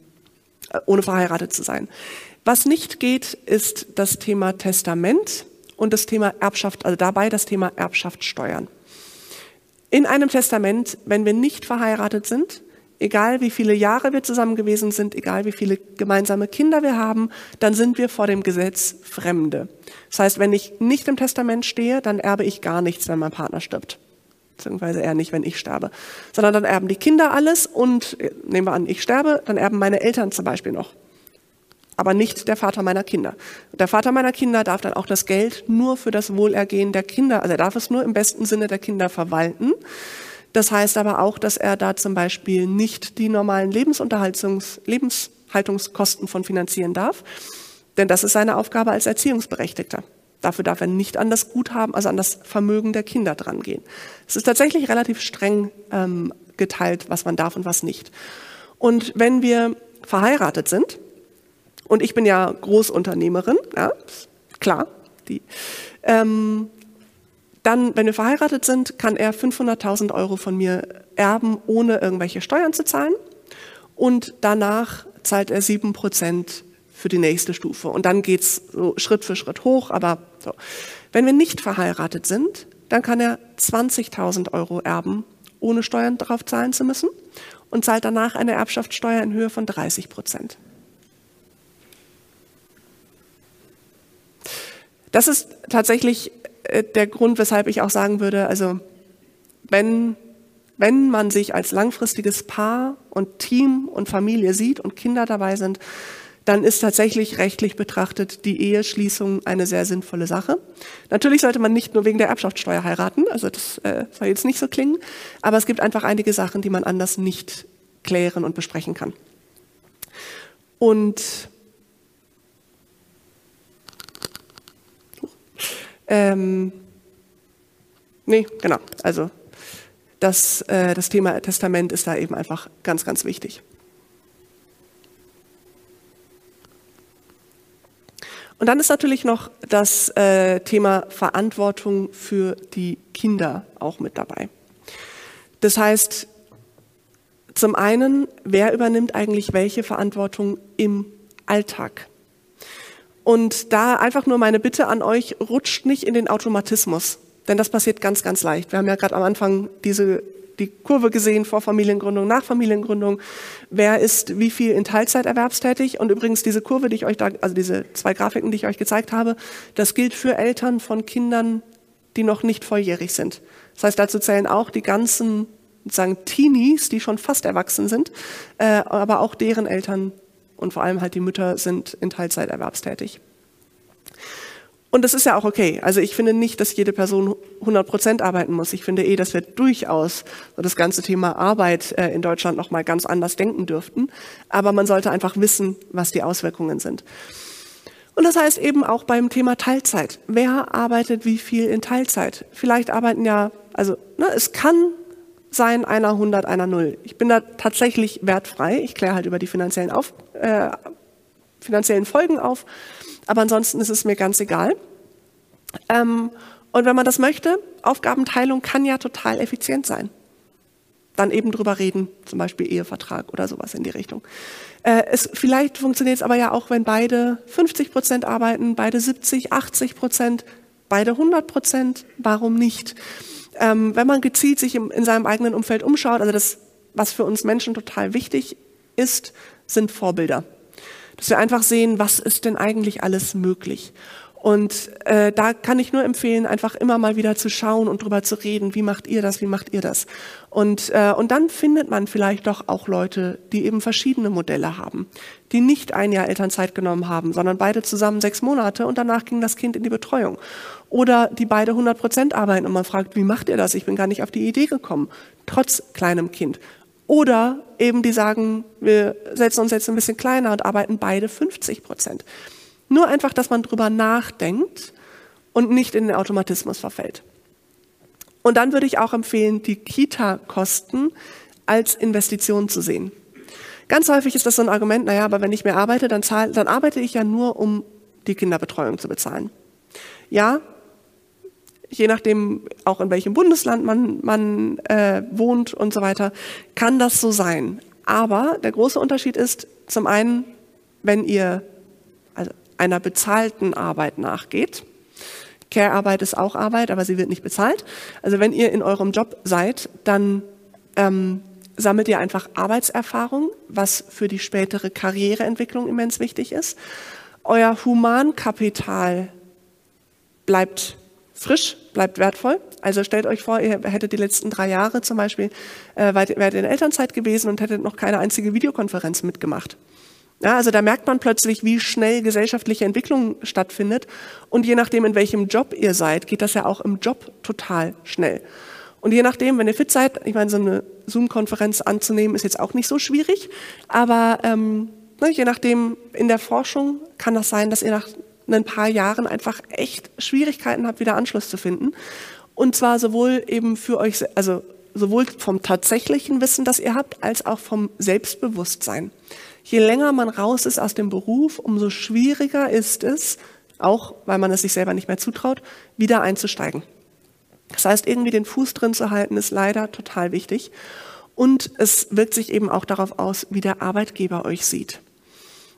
S1: ohne verheiratet zu sein. Was nicht geht, ist das Thema Testament und das Thema Erbschaft, also dabei das Thema Erbschaft steuern. In einem Testament, wenn wir nicht verheiratet sind, egal wie viele Jahre wir zusammen gewesen sind, egal wie viele gemeinsame Kinder wir haben, dann sind wir vor dem Gesetz Fremde. Das heißt, wenn ich nicht im Testament stehe, dann erbe ich gar nichts, wenn mein Partner stirbt. Beziehungsweise er nicht, wenn ich sterbe. Sondern dann erben die Kinder alles und äh, nehmen wir an, ich sterbe, dann erben meine Eltern zum Beispiel noch aber nicht der Vater meiner Kinder. Der Vater meiner Kinder darf dann auch das Geld nur für das Wohlergehen der Kinder, also er darf es nur im besten Sinne der Kinder verwalten. Das heißt aber auch, dass er da zum Beispiel nicht die normalen Lebensunterhaltungs Lebenshaltungskosten von finanzieren darf, denn das ist seine Aufgabe als Erziehungsberechtigter. Dafür darf er nicht an das Guthaben, also an das Vermögen der Kinder drangehen. Es ist tatsächlich relativ streng ähm, geteilt, was man darf und was nicht. Und wenn wir verheiratet sind, und ich bin ja Großunternehmerin, ja, klar. Die, ähm, dann, wenn wir verheiratet sind, kann er 500.000 Euro von mir erben, ohne irgendwelche Steuern zu zahlen. Und danach zahlt er sieben Prozent für die nächste Stufe. Und dann geht's so Schritt für Schritt hoch. Aber so. Wenn wir nicht verheiratet sind, dann kann er 20.000 Euro erben, ohne Steuern darauf zahlen zu müssen. Und zahlt danach eine Erbschaftssteuer in Höhe von 30 Prozent. Das ist tatsächlich der Grund, weshalb ich auch sagen würde, also wenn, wenn man sich als langfristiges Paar und Team und Familie sieht und Kinder dabei sind, dann ist tatsächlich rechtlich betrachtet die Eheschließung eine sehr sinnvolle Sache. Natürlich sollte man nicht nur wegen der Erbschaftssteuer heiraten, also das äh, soll jetzt nicht so klingen, aber es gibt einfach einige Sachen, die man anders nicht klären und besprechen kann. Und Ähm, nee, genau. Also das, äh, das Thema Testament ist da eben einfach ganz, ganz wichtig. Und dann ist natürlich noch das äh, Thema Verantwortung für die Kinder auch mit dabei. Das heißt, zum einen, wer übernimmt eigentlich welche Verantwortung im Alltag? Und da einfach nur meine Bitte an euch, rutscht nicht in den Automatismus, denn das passiert ganz, ganz leicht. Wir haben ja gerade am Anfang diese die Kurve gesehen vor Familiengründung, nach Familiengründung. Wer ist wie viel in Teilzeit erwerbstätig? Und übrigens diese Kurve, die ich euch da, also diese zwei Grafiken, die ich euch gezeigt habe, das gilt für Eltern von Kindern, die noch nicht volljährig sind. Das heißt, dazu zählen auch die ganzen sozusagen Teenies, die schon fast erwachsen sind, äh, aber auch deren Eltern und vor allem halt die Mütter sind in Teilzeit erwerbstätig. Und das ist ja auch okay. Also ich finde nicht, dass jede Person 100 Prozent arbeiten muss. Ich finde eh, dass wir durchaus das ganze Thema Arbeit äh, in Deutschland noch mal ganz anders denken dürften. Aber man sollte einfach wissen, was die Auswirkungen sind. Und das heißt eben auch beim Thema Teilzeit. Wer arbeitet wie viel in Teilzeit? Vielleicht arbeiten ja, also ne, es kann sein, einer 100, einer 0. Ich bin da tatsächlich wertfrei. Ich kläre halt über die finanziellen, auf, äh, finanziellen Folgen auf. Aber ansonsten ist es mir ganz egal. Ähm, und wenn man das möchte, Aufgabenteilung kann ja total effizient sein. Dann eben drüber reden, zum Beispiel Ehevertrag oder sowas in die Richtung. Äh, es, vielleicht funktioniert es aber ja auch, wenn beide 50 Prozent arbeiten, beide 70, 80 Prozent, beide 100 Prozent. Warum nicht? Ähm, wenn man gezielt sich im, in seinem eigenen Umfeld umschaut, also das, was für uns Menschen total wichtig ist, sind Vorbilder. Dass wir einfach sehen, was ist denn eigentlich alles möglich. Und äh, da kann ich nur empfehlen, einfach immer mal wieder zu schauen und drüber zu reden, wie macht ihr das, wie macht ihr das. Und, äh, und dann findet man vielleicht doch auch Leute, die eben verschiedene Modelle haben, die nicht ein Jahr Elternzeit genommen haben, sondern beide zusammen sechs Monate und danach ging das Kind in die Betreuung. Oder die beide 100 Prozent arbeiten und man fragt, wie macht ihr das? Ich bin gar nicht auf die Idee gekommen, trotz kleinem Kind. Oder eben die sagen, wir setzen uns jetzt ein bisschen kleiner und arbeiten beide 50 Prozent. Nur einfach, dass man drüber nachdenkt und nicht in den Automatismus verfällt. Und dann würde ich auch empfehlen, die Kita-Kosten als Investition zu sehen. Ganz häufig ist das so ein Argument, naja, aber wenn ich mehr arbeite, dann, zahl, dann arbeite ich ja nur, um die Kinderbetreuung zu bezahlen. Ja, je nachdem auch in welchem Bundesland man, man äh, wohnt und so weiter, kann das so sein. Aber der große Unterschied ist zum einen, wenn ihr einer bezahlten Arbeit nachgeht. Care-Arbeit ist auch Arbeit, aber sie wird nicht bezahlt. Also wenn ihr in eurem Job seid, dann ähm, sammelt ihr einfach Arbeitserfahrung, was für die spätere Karriereentwicklung immens wichtig ist. Euer Humankapital bleibt frisch, bleibt wertvoll. Also stellt euch vor, ihr hättet die letzten drei Jahre zum Beispiel, äh, wärt in Elternzeit gewesen und hättet noch keine einzige Videokonferenz mitgemacht. Ja, also da merkt man plötzlich, wie schnell gesellschaftliche Entwicklung stattfindet. Und je nachdem, in welchem Job ihr seid, geht das ja auch im Job total schnell. Und je nachdem, wenn ihr fit seid, ich meine, so eine Zoom-Konferenz anzunehmen, ist jetzt auch nicht so schwierig. Aber ähm, ne, je nachdem, in der Forschung kann das sein, dass ihr nach ein paar Jahren einfach echt Schwierigkeiten habt, wieder Anschluss zu finden. Und zwar sowohl eben für euch, also sowohl vom tatsächlichen Wissen, das ihr habt, als auch vom Selbstbewusstsein. Je länger man raus ist aus dem Beruf, umso schwieriger ist es, auch weil man es sich selber nicht mehr zutraut, wieder einzusteigen. Das heißt, irgendwie den Fuß drin zu halten, ist leider total wichtig. Und es wirkt sich eben auch darauf aus, wie der Arbeitgeber euch sieht.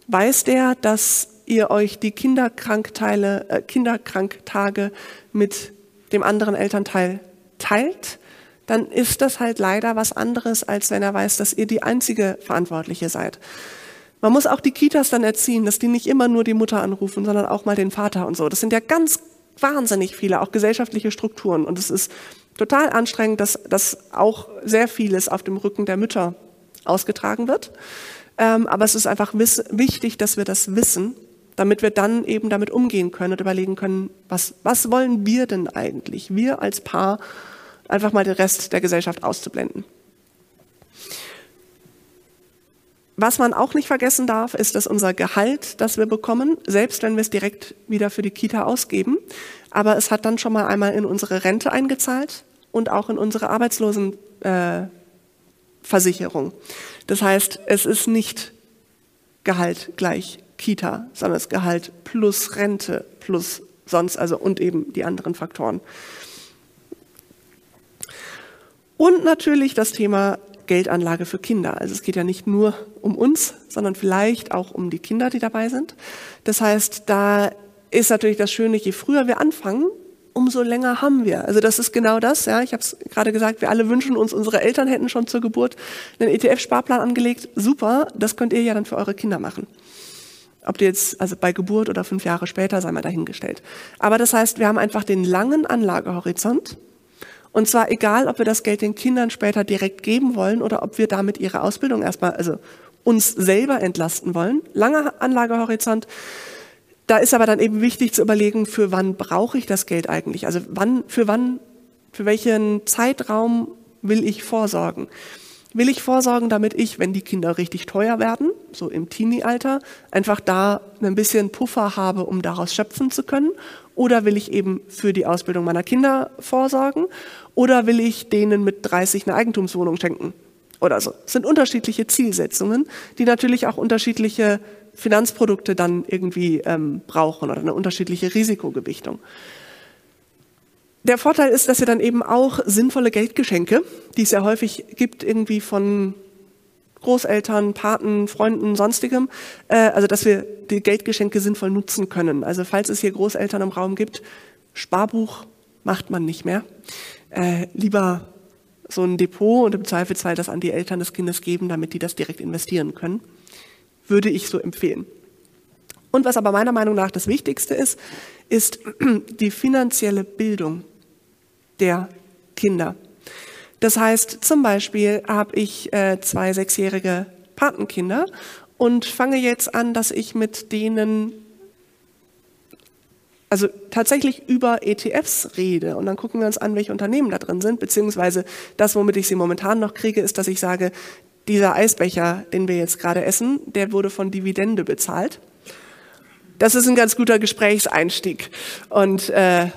S1: Weiß der, dass ihr euch die Kinderkrankteile, äh, Kinderkranktage mit dem anderen Elternteil teilt, dann ist das halt leider was anderes, als wenn er weiß, dass ihr die einzige Verantwortliche seid. Man muss auch die Kitas dann erziehen, dass die nicht immer nur die Mutter anrufen, sondern auch mal den Vater und so. Das sind ja ganz wahnsinnig viele, auch gesellschaftliche Strukturen. Und es ist total anstrengend, dass, dass auch sehr vieles auf dem Rücken der Mütter ausgetragen wird. Ähm, aber es ist einfach wichtig, dass wir das wissen, damit wir dann eben damit umgehen können und überlegen können, was, was wollen wir denn eigentlich, wir als Paar, einfach mal den Rest der Gesellschaft auszublenden. Was man auch nicht vergessen darf, ist, dass unser Gehalt, das wir bekommen, selbst wenn wir es direkt wieder für die Kita ausgeben, aber es hat dann schon mal einmal in unsere Rente eingezahlt und auch in unsere Arbeitslosenversicherung. Äh, das heißt, es ist nicht Gehalt gleich Kita, sondern es ist Gehalt plus Rente plus sonst, also und eben die anderen Faktoren. Und natürlich das Thema Geldanlage für Kinder. Also es geht ja nicht nur um uns, sondern vielleicht auch um die Kinder, die dabei sind. Das heißt, da ist natürlich das Schöne, je früher wir anfangen, umso länger haben wir. Also das ist genau das. Ja, ich habe es gerade gesagt, wir alle wünschen uns, unsere Eltern hätten schon zur Geburt einen ETF-Sparplan angelegt. Super, das könnt ihr ja dann für eure Kinder machen. Ob die jetzt, also bei Geburt oder fünf Jahre später, sei mal dahingestellt. Aber das heißt, wir haben einfach den langen Anlagehorizont und zwar egal, ob wir das Geld den Kindern später direkt geben wollen oder ob wir damit ihre Ausbildung erstmal, also uns selber entlasten wollen. Langer Anlagehorizont. Da ist aber dann eben wichtig zu überlegen, für wann brauche ich das Geld eigentlich? Also wann, für wann, für welchen Zeitraum will ich vorsorgen? Will ich vorsorgen, damit ich, wenn die Kinder richtig teuer werden, so im Teenie-Alter, einfach da ein bisschen Puffer habe, um daraus schöpfen zu können? Oder will ich eben für die Ausbildung meiner Kinder vorsorgen? Oder will ich denen mit 30 eine Eigentumswohnung schenken? Oder so. Es sind unterschiedliche Zielsetzungen, die natürlich auch unterschiedliche Finanzprodukte dann irgendwie ähm, brauchen oder eine unterschiedliche Risikogewichtung. Der Vorteil ist, dass wir dann eben auch sinnvolle Geldgeschenke, die es ja häufig gibt, irgendwie von Großeltern, Paten, Freunden, sonstigem, äh, also dass wir die Geldgeschenke sinnvoll nutzen können. Also falls es hier Großeltern im Raum gibt, Sparbuch macht man nicht mehr. Äh, lieber so ein Depot und im Zweifelsfall das an die Eltern des Kindes geben, damit die das direkt investieren können. Würde ich so empfehlen. Und was aber meiner Meinung nach das Wichtigste ist, ist die finanzielle Bildung der Kinder. Das heißt, zum Beispiel habe ich äh, zwei sechsjährige Patenkinder und fange jetzt an, dass ich mit denen also tatsächlich über ETFs rede und dann gucken wir uns an, welche Unternehmen da drin sind, beziehungsweise das, womit ich sie momentan noch kriege, ist, dass ich sage, dieser Eisbecher, den wir jetzt gerade essen, der wurde von Dividende bezahlt. Das ist ein ganz guter Gesprächseinstieg und äh,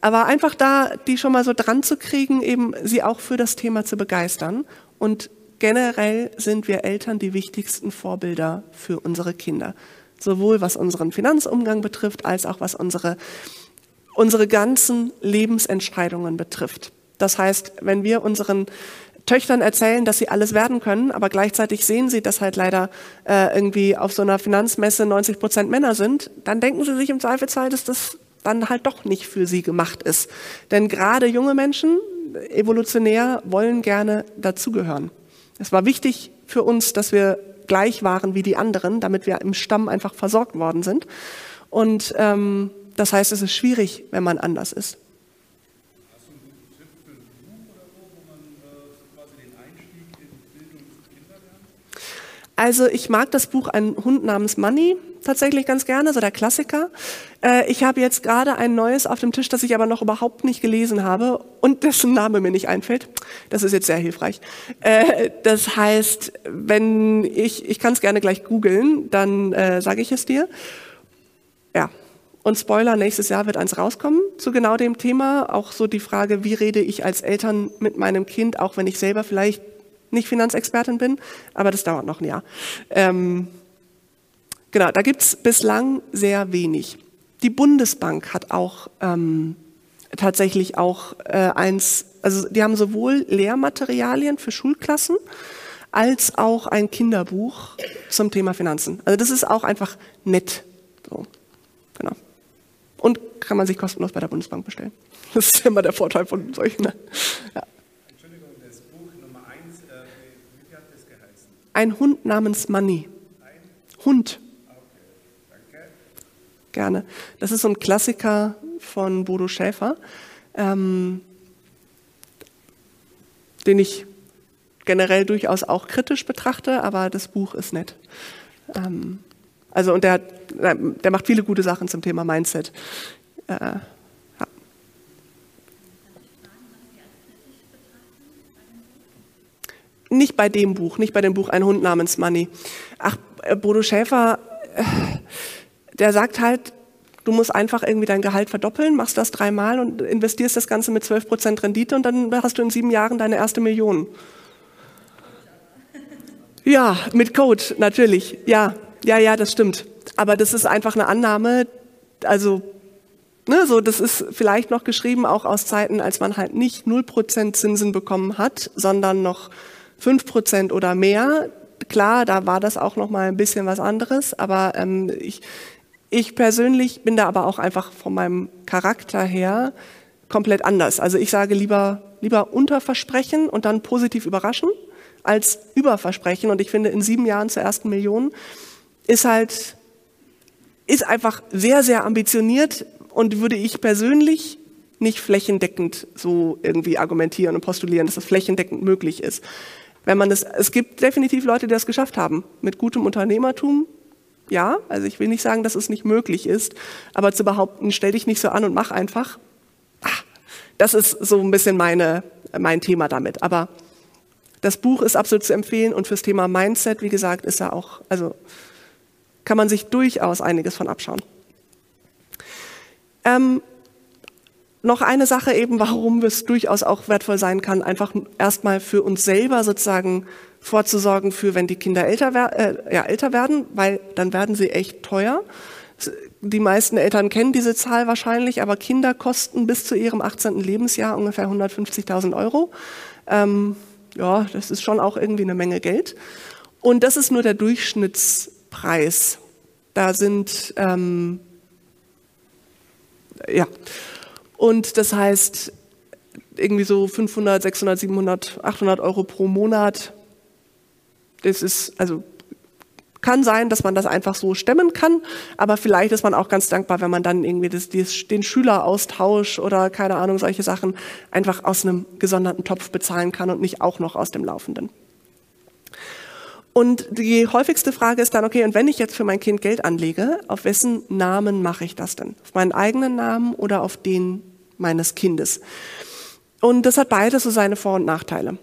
S1: aber einfach da, die schon mal so dran zu kriegen, eben sie auch für das Thema zu begeistern. Und generell sind wir Eltern die wichtigsten Vorbilder für unsere Kinder. Sowohl was unseren Finanzumgang betrifft, als auch was unsere, unsere ganzen Lebensentscheidungen betrifft. Das heißt, wenn wir unseren Töchtern erzählen, dass sie alles werden können, aber gleichzeitig sehen sie, dass halt leider äh, irgendwie auf so einer Finanzmesse 90 Prozent Männer sind, dann denken sie sich im Zweifelsfall, dass das dann halt doch nicht für sie gemacht ist. Denn gerade junge Menschen, evolutionär, wollen gerne dazugehören. Es war wichtig für uns, dass wir gleich waren wie die anderen, damit wir im Stamm einfach versorgt worden sind. Und ähm, das heißt, es ist schwierig, wenn man anders ist. Also ich mag das Buch Ein Hund namens Money tatsächlich ganz gerne, so der Klassiker. Äh, ich habe jetzt gerade ein neues auf dem Tisch, das ich aber noch überhaupt nicht gelesen habe und dessen Name mir nicht einfällt. Das ist jetzt sehr hilfreich. Äh, das heißt, wenn ich, ich kann es gerne gleich googeln, dann äh, sage ich es dir. Ja. Und Spoiler, nächstes Jahr wird eins rauskommen zu genau dem Thema. Auch so die Frage, wie rede ich als Eltern mit meinem Kind, auch wenn ich selber vielleicht nicht Finanzexpertin bin, aber das dauert noch ein Jahr. Ähm, genau, da gibt es bislang sehr wenig. Die Bundesbank hat auch ähm, tatsächlich auch äh, eins, also die haben sowohl Lehrmaterialien für Schulklassen als auch ein Kinderbuch zum Thema Finanzen. Also das ist auch einfach nett. So, genau. Und kann man sich kostenlos bei der Bundesbank bestellen. Das ist immer der Vorteil von solchen. Ne? Ein Hund namens Money. Hund. Gerne. Das ist so ein Klassiker von Bodo Schäfer, ähm, den ich generell durchaus auch kritisch betrachte, aber das Buch ist nett. Ähm, also und der, der macht viele gute Sachen zum Thema Mindset. Äh, Nicht bei dem Buch, nicht bei dem Buch Ein Hund namens Money. Ach, äh, Bodo Schäfer, äh, der sagt halt, Du musst einfach irgendwie dein Gehalt verdoppeln, machst das dreimal und investierst das Ganze mit 12 Prozent Rendite und dann hast du in sieben Jahren deine erste Million. Ja, mit Code, natürlich. Ja, ja, ja, das stimmt. Aber das ist einfach eine Annahme, also ne, so, das ist vielleicht noch geschrieben auch aus Zeiten, als man halt nicht 0% Zinsen bekommen hat, sondern noch 5% oder mehr. Klar, da war das auch noch mal ein bisschen was anderes, aber ähm, ich, ich persönlich bin da aber auch einfach von meinem Charakter her komplett anders. Also ich sage lieber, lieber unterversprechen und dann positiv überraschen als überversprechen. Und ich finde, in sieben Jahren zur ersten Million ist halt, ist einfach sehr, sehr ambitioniert und würde ich persönlich nicht flächendeckend so irgendwie argumentieren und postulieren, dass das flächendeckend möglich ist. Wenn man das, es gibt definitiv Leute, die das geschafft haben. Mit gutem Unternehmertum, ja. Also ich will nicht sagen, dass es nicht möglich ist, aber zu behaupten, stell dich nicht so an und mach einfach, ach, das ist so ein bisschen meine, mein Thema damit. Aber das Buch ist absolut zu empfehlen und fürs Thema Mindset, wie gesagt, ist ja auch, also kann man sich durchaus einiges von abschauen. Ähm, noch eine Sache eben, warum es durchaus auch wertvoll sein kann, einfach erstmal für uns selber sozusagen vorzusorgen für, wenn die Kinder älter, äh, ja, älter werden, weil dann werden sie echt teuer. Die meisten Eltern kennen diese Zahl wahrscheinlich, aber Kinder kosten bis zu ihrem 18. Lebensjahr ungefähr 150.000 Euro. Ähm, ja, das ist schon auch irgendwie eine Menge Geld. Und das ist nur der Durchschnittspreis. Da sind, ähm, ja, und das heißt, irgendwie so 500, 600, 700, 800 Euro pro Monat. Das ist, also kann sein, dass man das einfach so stemmen kann, aber vielleicht ist man auch ganz dankbar, wenn man dann irgendwie das, das, den Schüleraustausch oder keine Ahnung, solche Sachen einfach aus einem gesonderten Topf bezahlen kann und nicht auch noch aus dem Laufenden. Und die häufigste Frage ist dann, okay, und wenn ich jetzt für mein Kind Geld anlege, auf wessen Namen mache ich das denn? Auf meinen eigenen Namen oder auf den meines Kindes? Und das hat beides so seine Vor- und Nachteile.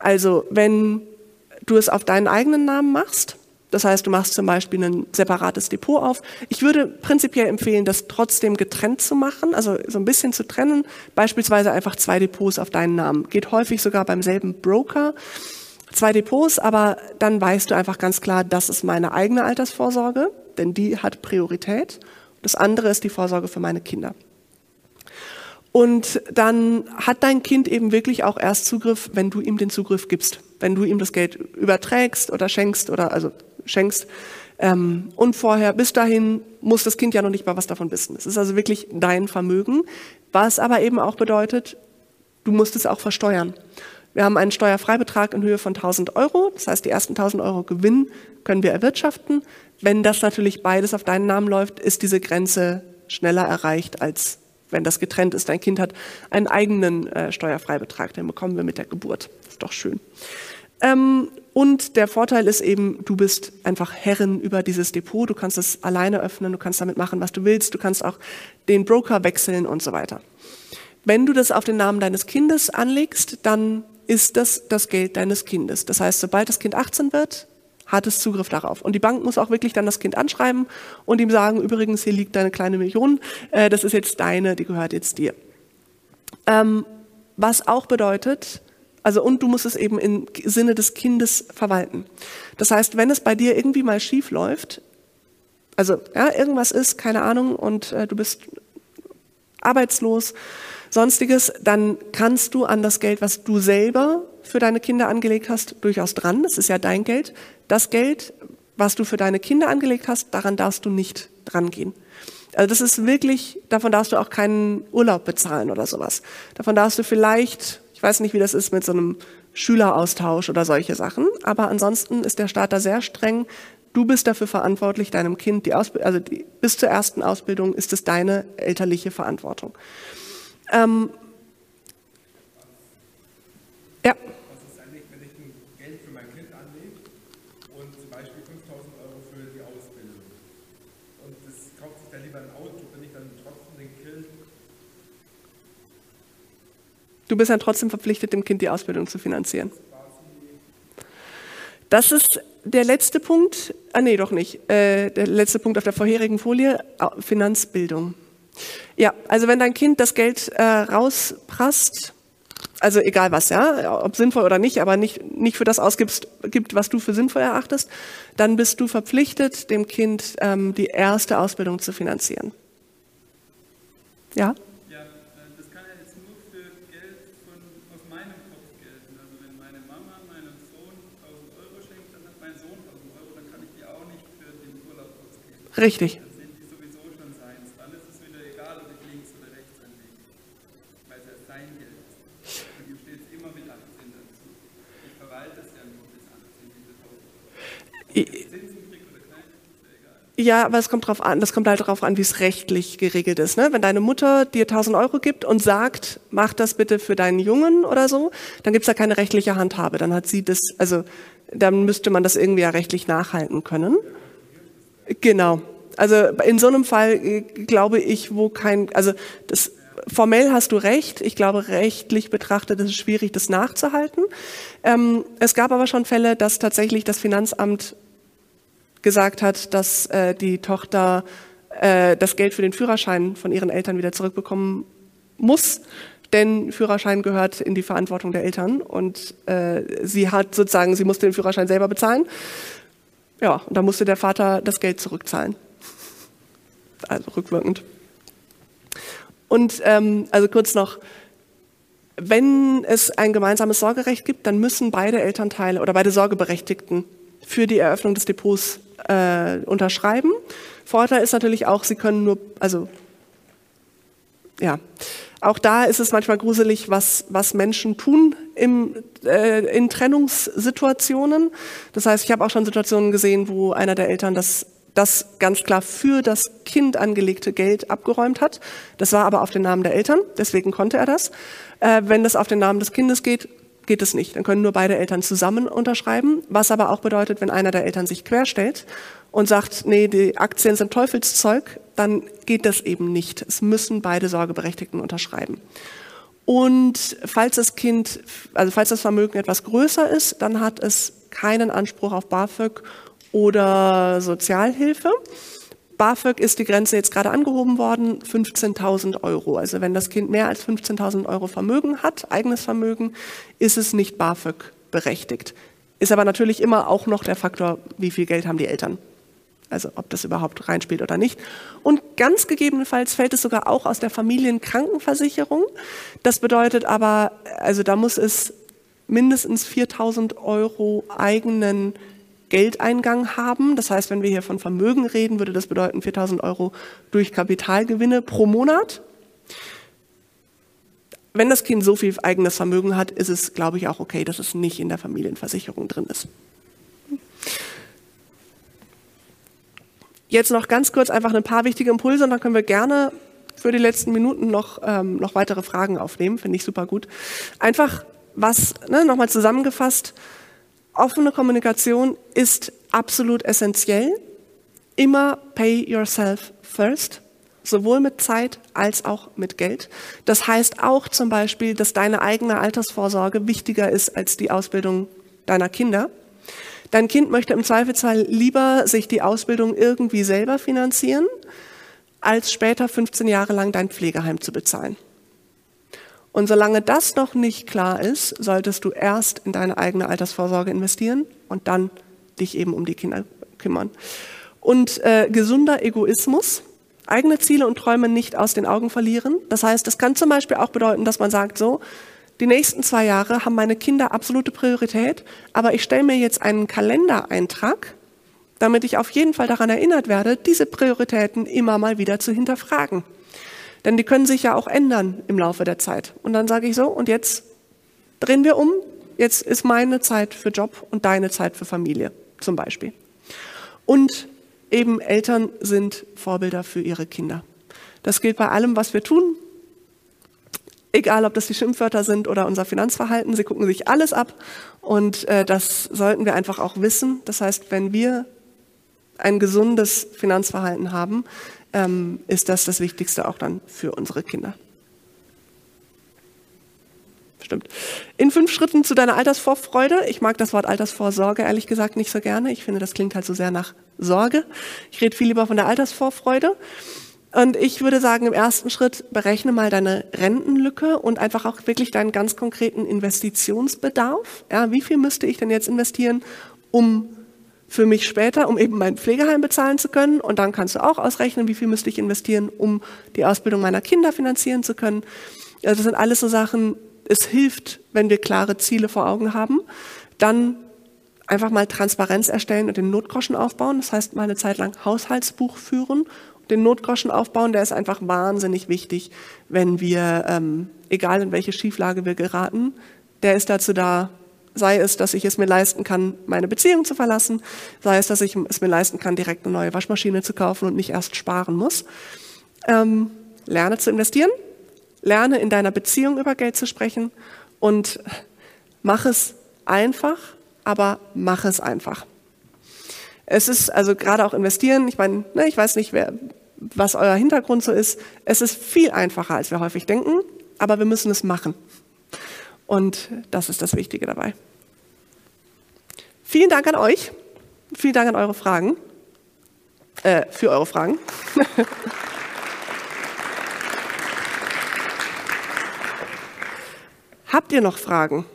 S1: Also, wenn du es auf deinen eigenen Namen machst, das heißt, du machst zum Beispiel ein separates Depot auf. Ich würde prinzipiell empfehlen, das trotzdem getrennt zu machen, also so ein bisschen zu trennen. Beispielsweise einfach zwei Depots auf deinen Namen. Geht häufig sogar beim selben Broker zwei Depots, aber dann weißt du einfach ganz klar, das ist meine eigene Altersvorsorge, denn die hat Priorität. Das andere ist die Vorsorge für meine Kinder. Und dann hat dein Kind eben wirklich auch erst Zugriff, wenn du ihm den Zugriff gibst, wenn du ihm das Geld überträgst oder schenkst oder also schenkst. Ähm, und vorher, bis dahin, muss das Kind ja noch nicht mal was davon wissen. Es ist also wirklich dein Vermögen, was aber eben auch bedeutet, du musst es auch versteuern. Wir haben einen Steuerfreibetrag in Höhe von 1000 Euro. Das heißt, die ersten 1000 Euro Gewinn können wir erwirtschaften. Wenn das natürlich beides auf deinen Namen läuft, ist diese Grenze schneller erreicht, als wenn das getrennt ist. Dein Kind hat einen eigenen äh, Steuerfreibetrag, den bekommen wir mit der Geburt. Ist doch schön. Ähm, und der Vorteil ist eben, du bist einfach Herrin über dieses Depot. Du kannst es alleine öffnen, du kannst damit machen, was du willst. Du kannst auch den Broker wechseln und so weiter. Wenn du das auf den Namen deines Kindes anlegst, dann ist das das Geld deines Kindes. Das heißt, sobald das Kind 18 wird, hat es Zugriff darauf. Und die Bank muss auch wirklich dann das Kind anschreiben und ihm sagen, übrigens, hier liegt deine kleine Million, äh, das ist jetzt deine, die gehört jetzt dir. Ähm, was auch bedeutet, also und du musst es eben im Sinne des Kindes verwalten. Das heißt, wenn es bei dir irgendwie mal schief läuft, also ja, irgendwas ist, keine Ahnung, und äh, du bist arbeitslos, sonstiges, dann kannst du an das Geld, was du selber für deine Kinder angelegt hast, durchaus dran. Das ist ja dein Geld. Das Geld, was du für deine Kinder angelegt hast, daran darfst du nicht drangehen. Also das ist wirklich, davon darfst du auch keinen Urlaub bezahlen oder sowas. Davon darfst du vielleicht, ich weiß nicht, wie das ist mit so einem Schüleraustausch oder solche Sachen, aber ansonsten ist der Staat da sehr streng. Du bist dafür verantwortlich, deinem Kind die Ausbildung, also die, bis zur ersten Ausbildung ist es deine elterliche Verantwortung. Ähm,
S2: ja. Was ist eigentlich, wenn ich ein Geld für mein Kind anlege und zum Beispiel 5000 Euro für die Ausbildung und das kauft sich dann lieber ein Auto, bin ich dann trotzdem den Kind?
S1: Du bist dann trotzdem verpflichtet, dem Kind die Ausbildung zu finanzieren. Das ist der letzte Punkt, ah nee, doch nicht, äh, der letzte Punkt auf der vorherigen Folie, Finanzbildung. Ja, also wenn dein Kind das Geld äh, rausprasst, also egal was, ja, ob sinnvoll oder nicht, aber nicht, nicht für das ausgibst, gibt, was du für sinnvoll erachtest, dann bist du verpflichtet, dem Kind ähm, die erste Ausbildung zu finanzieren.
S3: Ja? Ja, äh, das kann ja jetzt nur für Geld von, aus meinem Kopf gelten. Also wenn meine Mama meinem Sohn 1000 Euro schenkt, dann hat mein Sohn 1000 Euro, dann kann ich die auch nicht für den Urlaub ausgeben.
S1: Richtig.
S3: Dann sind die sowieso schon seins. Dann ist es wieder egal, ob ich links oder rechts anlege. Weil es ja sein Geld ist. Und ihm steht es immer mit 18 dazu. Ich verwalte es ja nur bis 18, diese 1000 Euro.
S1: Ja, aber es kommt drauf an, das kommt halt darauf an, wie es rechtlich geregelt ist. Ne? Wenn deine Mutter dir 1000 Euro gibt und sagt, mach das bitte für deinen Jungen oder so, dann gibt's da keine rechtliche Handhabe. Dann hat sie das, also dann müsste man das irgendwie ja rechtlich nachhalten können. Genau. Also in so einem Fall äh, glaube ich, wo kein, also das formell hast du recht. Ich glaube, rechtlich betrachtet ist es schwierig, das nachzuhalten. Ähm, es gab aber schon Fälle, dass tatsächlich das Finanzamt gesagt hat, dass äh, die Tochter äh, das Geld für den Führerschein von ihren Eltern wieder zurückbekommen muss, denn Führerschein gehört in die Verantwortung der Eltern und äh, sie hat sozusagen, sie musste den Führerschein selber bezahlen. Ja, und da musste der Vater das Geld zurückzahlen. Also rückwirkend. Und ähm, also kurz noch, wenn es ein gemeinsames Sorgerecht gibt, dann müssen beide Elternteile oder beide Sorgeberechtigten für die Eröffnung des Depots äh, unterschreiben. Vorteil ist natürlich auch, sie können nur, also ja, auch da ist es manchmal gruselig, was, was Menschen tun im, äh, in Trennungssituationen. Das heißt, ich habe auch schon Situationen gesehen, wo einer der Eltern das, das ganz klar für das Kind angelegte Geld abgeräumt hat. Das war aber auf den Namen der Eltern, deswegen konnte er das. Äh, wenn das auf den Namen des Kindes geht, geht es nicht. Dann können nur beide Eltern zusammen unterschreiben, was aber auch bedeutet, wenn einer der Eltern sich querstellt und sagt, nee, die Aktien sind Teufelszeug, dann geht das eben nicht. Es müssen beide Sorgeberechtigten unterschreiben. Und falls das Kind, also falls das Vermögen etwas größer ist, dann hat es keinen Anspruch auf BAföG oder Sozialhilfe. BAföG ist die Grenze jetzt gerade angehoben worden, 15.000 Euro. Also wenn das Kind mehr als 15.000 Euro Vermögen hat, eigenes Vermögen, ist es nicht BAföG berechtigt. Ist aber natürlich immer auch noch der Faktor, wie viel Geld haben die Eltern. Also ob das überhaupt reinspielt oder nicht. Und ganz gegebenenfalls fällt es sogar auch aus der Familienkrankenversicherung. Das bedeutet aber, also da muss es mindestens 4.000 Euro eigenen Geldeingang haben. Das heißt, wenn wir hier von Vermögen reden, würde das bedeuten 4000 Euro durch Kapitalgewinne pro Monat. Wenn das Kind so viel eigenes Vermögen hat, ist es, glaube ich, auch okay, dass es nicht in der Familienversicherung drin ist. Jetzt noch ganz kurz einfach ein paar wichtige Impulse und dann können wir gerne für die letzten Minuten noch, ähm, noch weitere Fragen aufnehmen. Finde ich super gut. Einfach was, ne, nochmal zusammengefasst, Offene Kommunikation ist absolut essentiell. Immer pay yourself first, sowohl mit Zeit als auch mit Geld. Das heißt auch zum Beispiel, dass deine eigene Altersvorsorge wichtiger ist als die Ausbildung deiner Kinder. Dein Kind möchte im Zweifelsfall lieber sich die Ausbildung irgendwie selber finanzieren, als später 15 Jahre lang dein Pflegeheim zu bezahlen. Und solange das noch nicht klar ist, solltest du erst in deine eigene Altersvorsorge investieren und dann dich eben um die Kinder kümmern. Und äh, gesunder Egoismus, eigene Ziele und Träume nicht aus den Augen verlieren. Das heißt, das kann zum Beispiel auch bedeuten, dass man sagt, so, die nächsten zwei Jahre haben meine Kinder absolute Priorität, aber ich stelle mir jetzt einen Kalendereintrag, damit ich auf jeden Fall daran erinnert werde, diese Prioritäten immer mal wieder zu hinterfragen. Denn die können sich ja auch ändern im Laufe der Zeit. Und dann sage ich so, und jetzt drehen wir um. Jetzt ist meine Zeit für Job und deine Zeit für Familie zum Beispiel. Und eben Eltern sind Vorbilder für ihre Kinder. Das gilt bei allem, was wir tun. Egal, ob das die Schimpfwörter sind oder unser Finanzverhalten, sie gucken sich alles ab. Und äh, das sollten wir einfach auch wissen. Das heißt, wenn wir ein gesundes Finanzverhalten haben, ähm, ist das das Wichtigste auch dann für unsere Kinder. Stimmt. In fünf Schritten zu deiner Altersvorfreude. Ich mag das Wort Altersvorsorge ehrlich gesagt nicht so gerne. Ich finde, das klingt halt so sehr nach Sorge. Ich rede viel lieber von der Altersvorfreude. Und ich würde sagen, im ersten Schritt berechne mal deine Rentenlücke und einfach auch wirklich deinen ganz konkreten Investitionsbedarf. Ja, wie viel müsste ich denn jetzt investieren, um für mich später, um eben mein Pflegeheim bezahlen zu können? Und dann kannst du auch ausrechnen, wie viel müsste ich investieren, um die Ausbildung meiner Kinder finanzieren zu können. Also das sind alles so Sachen, es hilft, wenn wir klare Ziele vor Augen haben. Dann einfach mal Transparenz erstellen und den Notgroschen aufbauen. Das heißt, mal eine Zeit lang Haushaltsbuch führen. Den Notgroschen aufbauen, der ist einfach wahnsinnig wichtig, wenn wir, ähm, egal in welche Schieflage wir geraten, der ist dazu da, sei es, dass ich es mir leisten kann, meine Beziehung zu verlassen, sei es, dass ich es mir leisten kann, direkt eine neue Waschmaschine zu kaufen und nicht erst sparen muss. Ähm, lerne zu investieren, lerne in deiner Beziehung über Geld zu sprechen und mach es einfach, aber mach es einfach. Es ist also gerade auch investieren, ich meine, ne, ich weiß nicht, wer, was euer Hintergrund so ist. Es ist viel einfacher, als wir häufig denken, aber wir müssen es machen. Und das ist das Wichtige dabei. Vielen Dank an euch. Vielen Dank an eure Fragen. Äh, für eure Fragen. Habt ihr noch Fragen?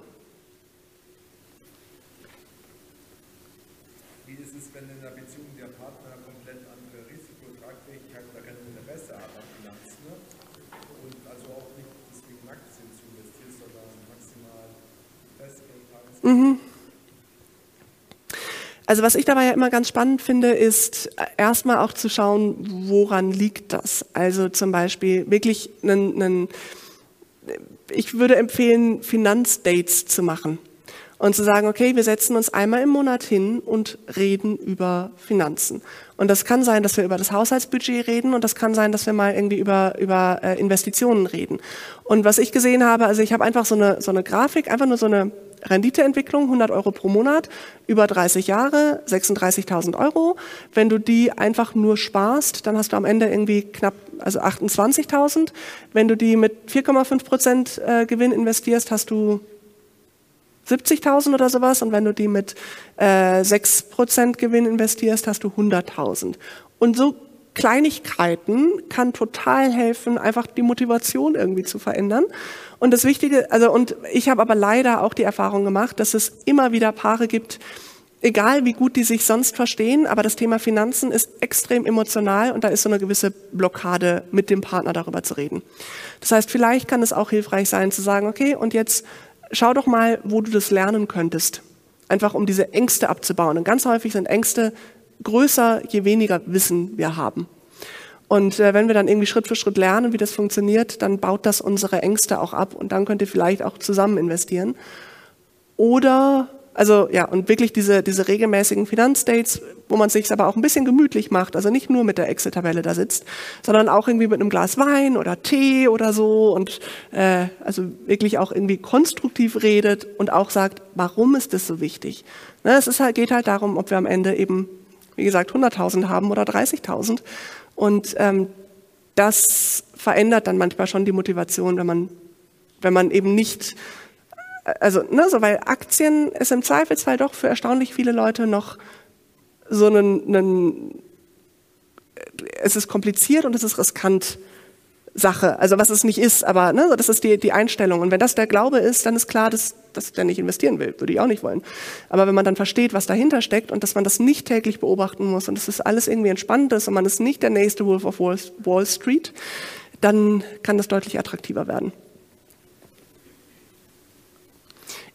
S2: Wie ist es, wenn in einer Beziehung der Partner komplett andere Risikotragfähigkeit oder kein Interesse hat an Finanzen ne? und also auch nicht deswegen Aktien zu investieren, sondern maximal Festgeld, Tagesgeld?
S1: Also was ich dabei ja immer ganz spannend finde, ist erstmal auch zu schauen, woran liegt das? Also zum Beispiel wirklich einen, einen ich würde empfehlen, Finanzdates zu machen und zu sagen, okay, wir setzen uns einmal im Monat hin und reden über Finanzen. Und das kann sein, dass wir über das Haushaltsbudget reden und das kann sein, dass wir mal irgendwie über, über äh, Investitionen reden. Und was ich gesehen habe, also ich habe einfach so eine, so eine Grafik, einfach nur so eine Renditeentwicklung, 100 Euro pro Monat, über 30 Jahre, 36.000 Euro. Wenn du die einfach nur sparst, dann hast du am Ende irgendwie knapp, also 28.000. Wenn du die mit 4,5 Prozent äh, Gewinn investierst, hast du 70.000 oder sowas. Und wenn du die mit äh, 6 Prozent Gewinn investierst, hast du 100.000. Und so Kleinigkeiten kann total helfen, einfach die Motivation irgendwie zu verändern. Und das Wichtige, also und ich habe aber leider auch die Erfahrung gemacht, dass es immer wieder Paare gibt, egal wie gut die sich sonst verstehen, aber das Thema Finanzen ist extrem emotional und da ist so eine gewisse Blockade, mit dem Partner darüber zu reden. Das heißt, vielleicht kann es auch hilfreich sein zu sagen, okay, und jetzt schau doch mal, wo du das lernen könntest. Einfach um diese Ängste abzubauen. Und ganz häufig sind Ängste größer, je weniger Wissen wir haben. Und äh, wenn wir dann irgendwie Schritt für Schritt lernen, wie das funktioniert, dann baut das unsere Ängste auch ab und dann könnt ihr vielleicht auch zusammen investieren. Oder, also ja, und wirklich diese, diese regelmäßigen Finanzdates, wo man sich aber auch ein bisschen gemütlich macht, also nicht nur mit der Excel-Tabelle da sitzt, sondern auch irgendwie mit einem Glas Wein oder Tee oder so und äh, also wirklich auch irgendwie konstruktiv redet und auch sagt, warum ist das so wichtig? Ne, es ist halt, geht halt darum, ob wir am Ende eben, wie gesagt, 100.000 haben oder 30.000 und ähm, das verändert dann manchmal schon die Motivation, wenn man, wenn man eben nicht, also, ne, so, weil Aktien ist im Zweifelsfall doch für erstaunlich viele Leute noch so einen, einen es ist kompliziert und es ist riskant Sache. Also was es nicht ist, aber ne, das ist die, die Einstellung. Und wenn das der Glaube ist, dann ist klar, dass, dass der nicht investieren will. Würde ich auch nicht wollen. Aber wenn man dann versteht, was dahinter steckt und dass man das nicht täglich beobachten muss und dass das alles irgendwie entspannt ist und man ist nicht der nächste Wolf of Wall Street, dann kann das deutlich attraktiver werden.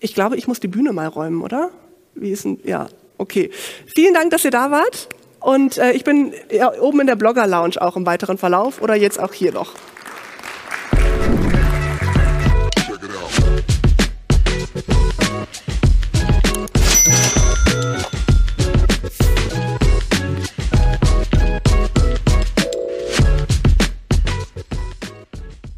S1: Ich glaube, ich muss die Bühne mal räumen, oder? Wie ist denn, ja, okay. Vielen Dank, dass ihr da wart. Und äh, ich bin ja, oben in der Blogger Lounge auch im weiteren Verlauf oder jetzt auch hier noch.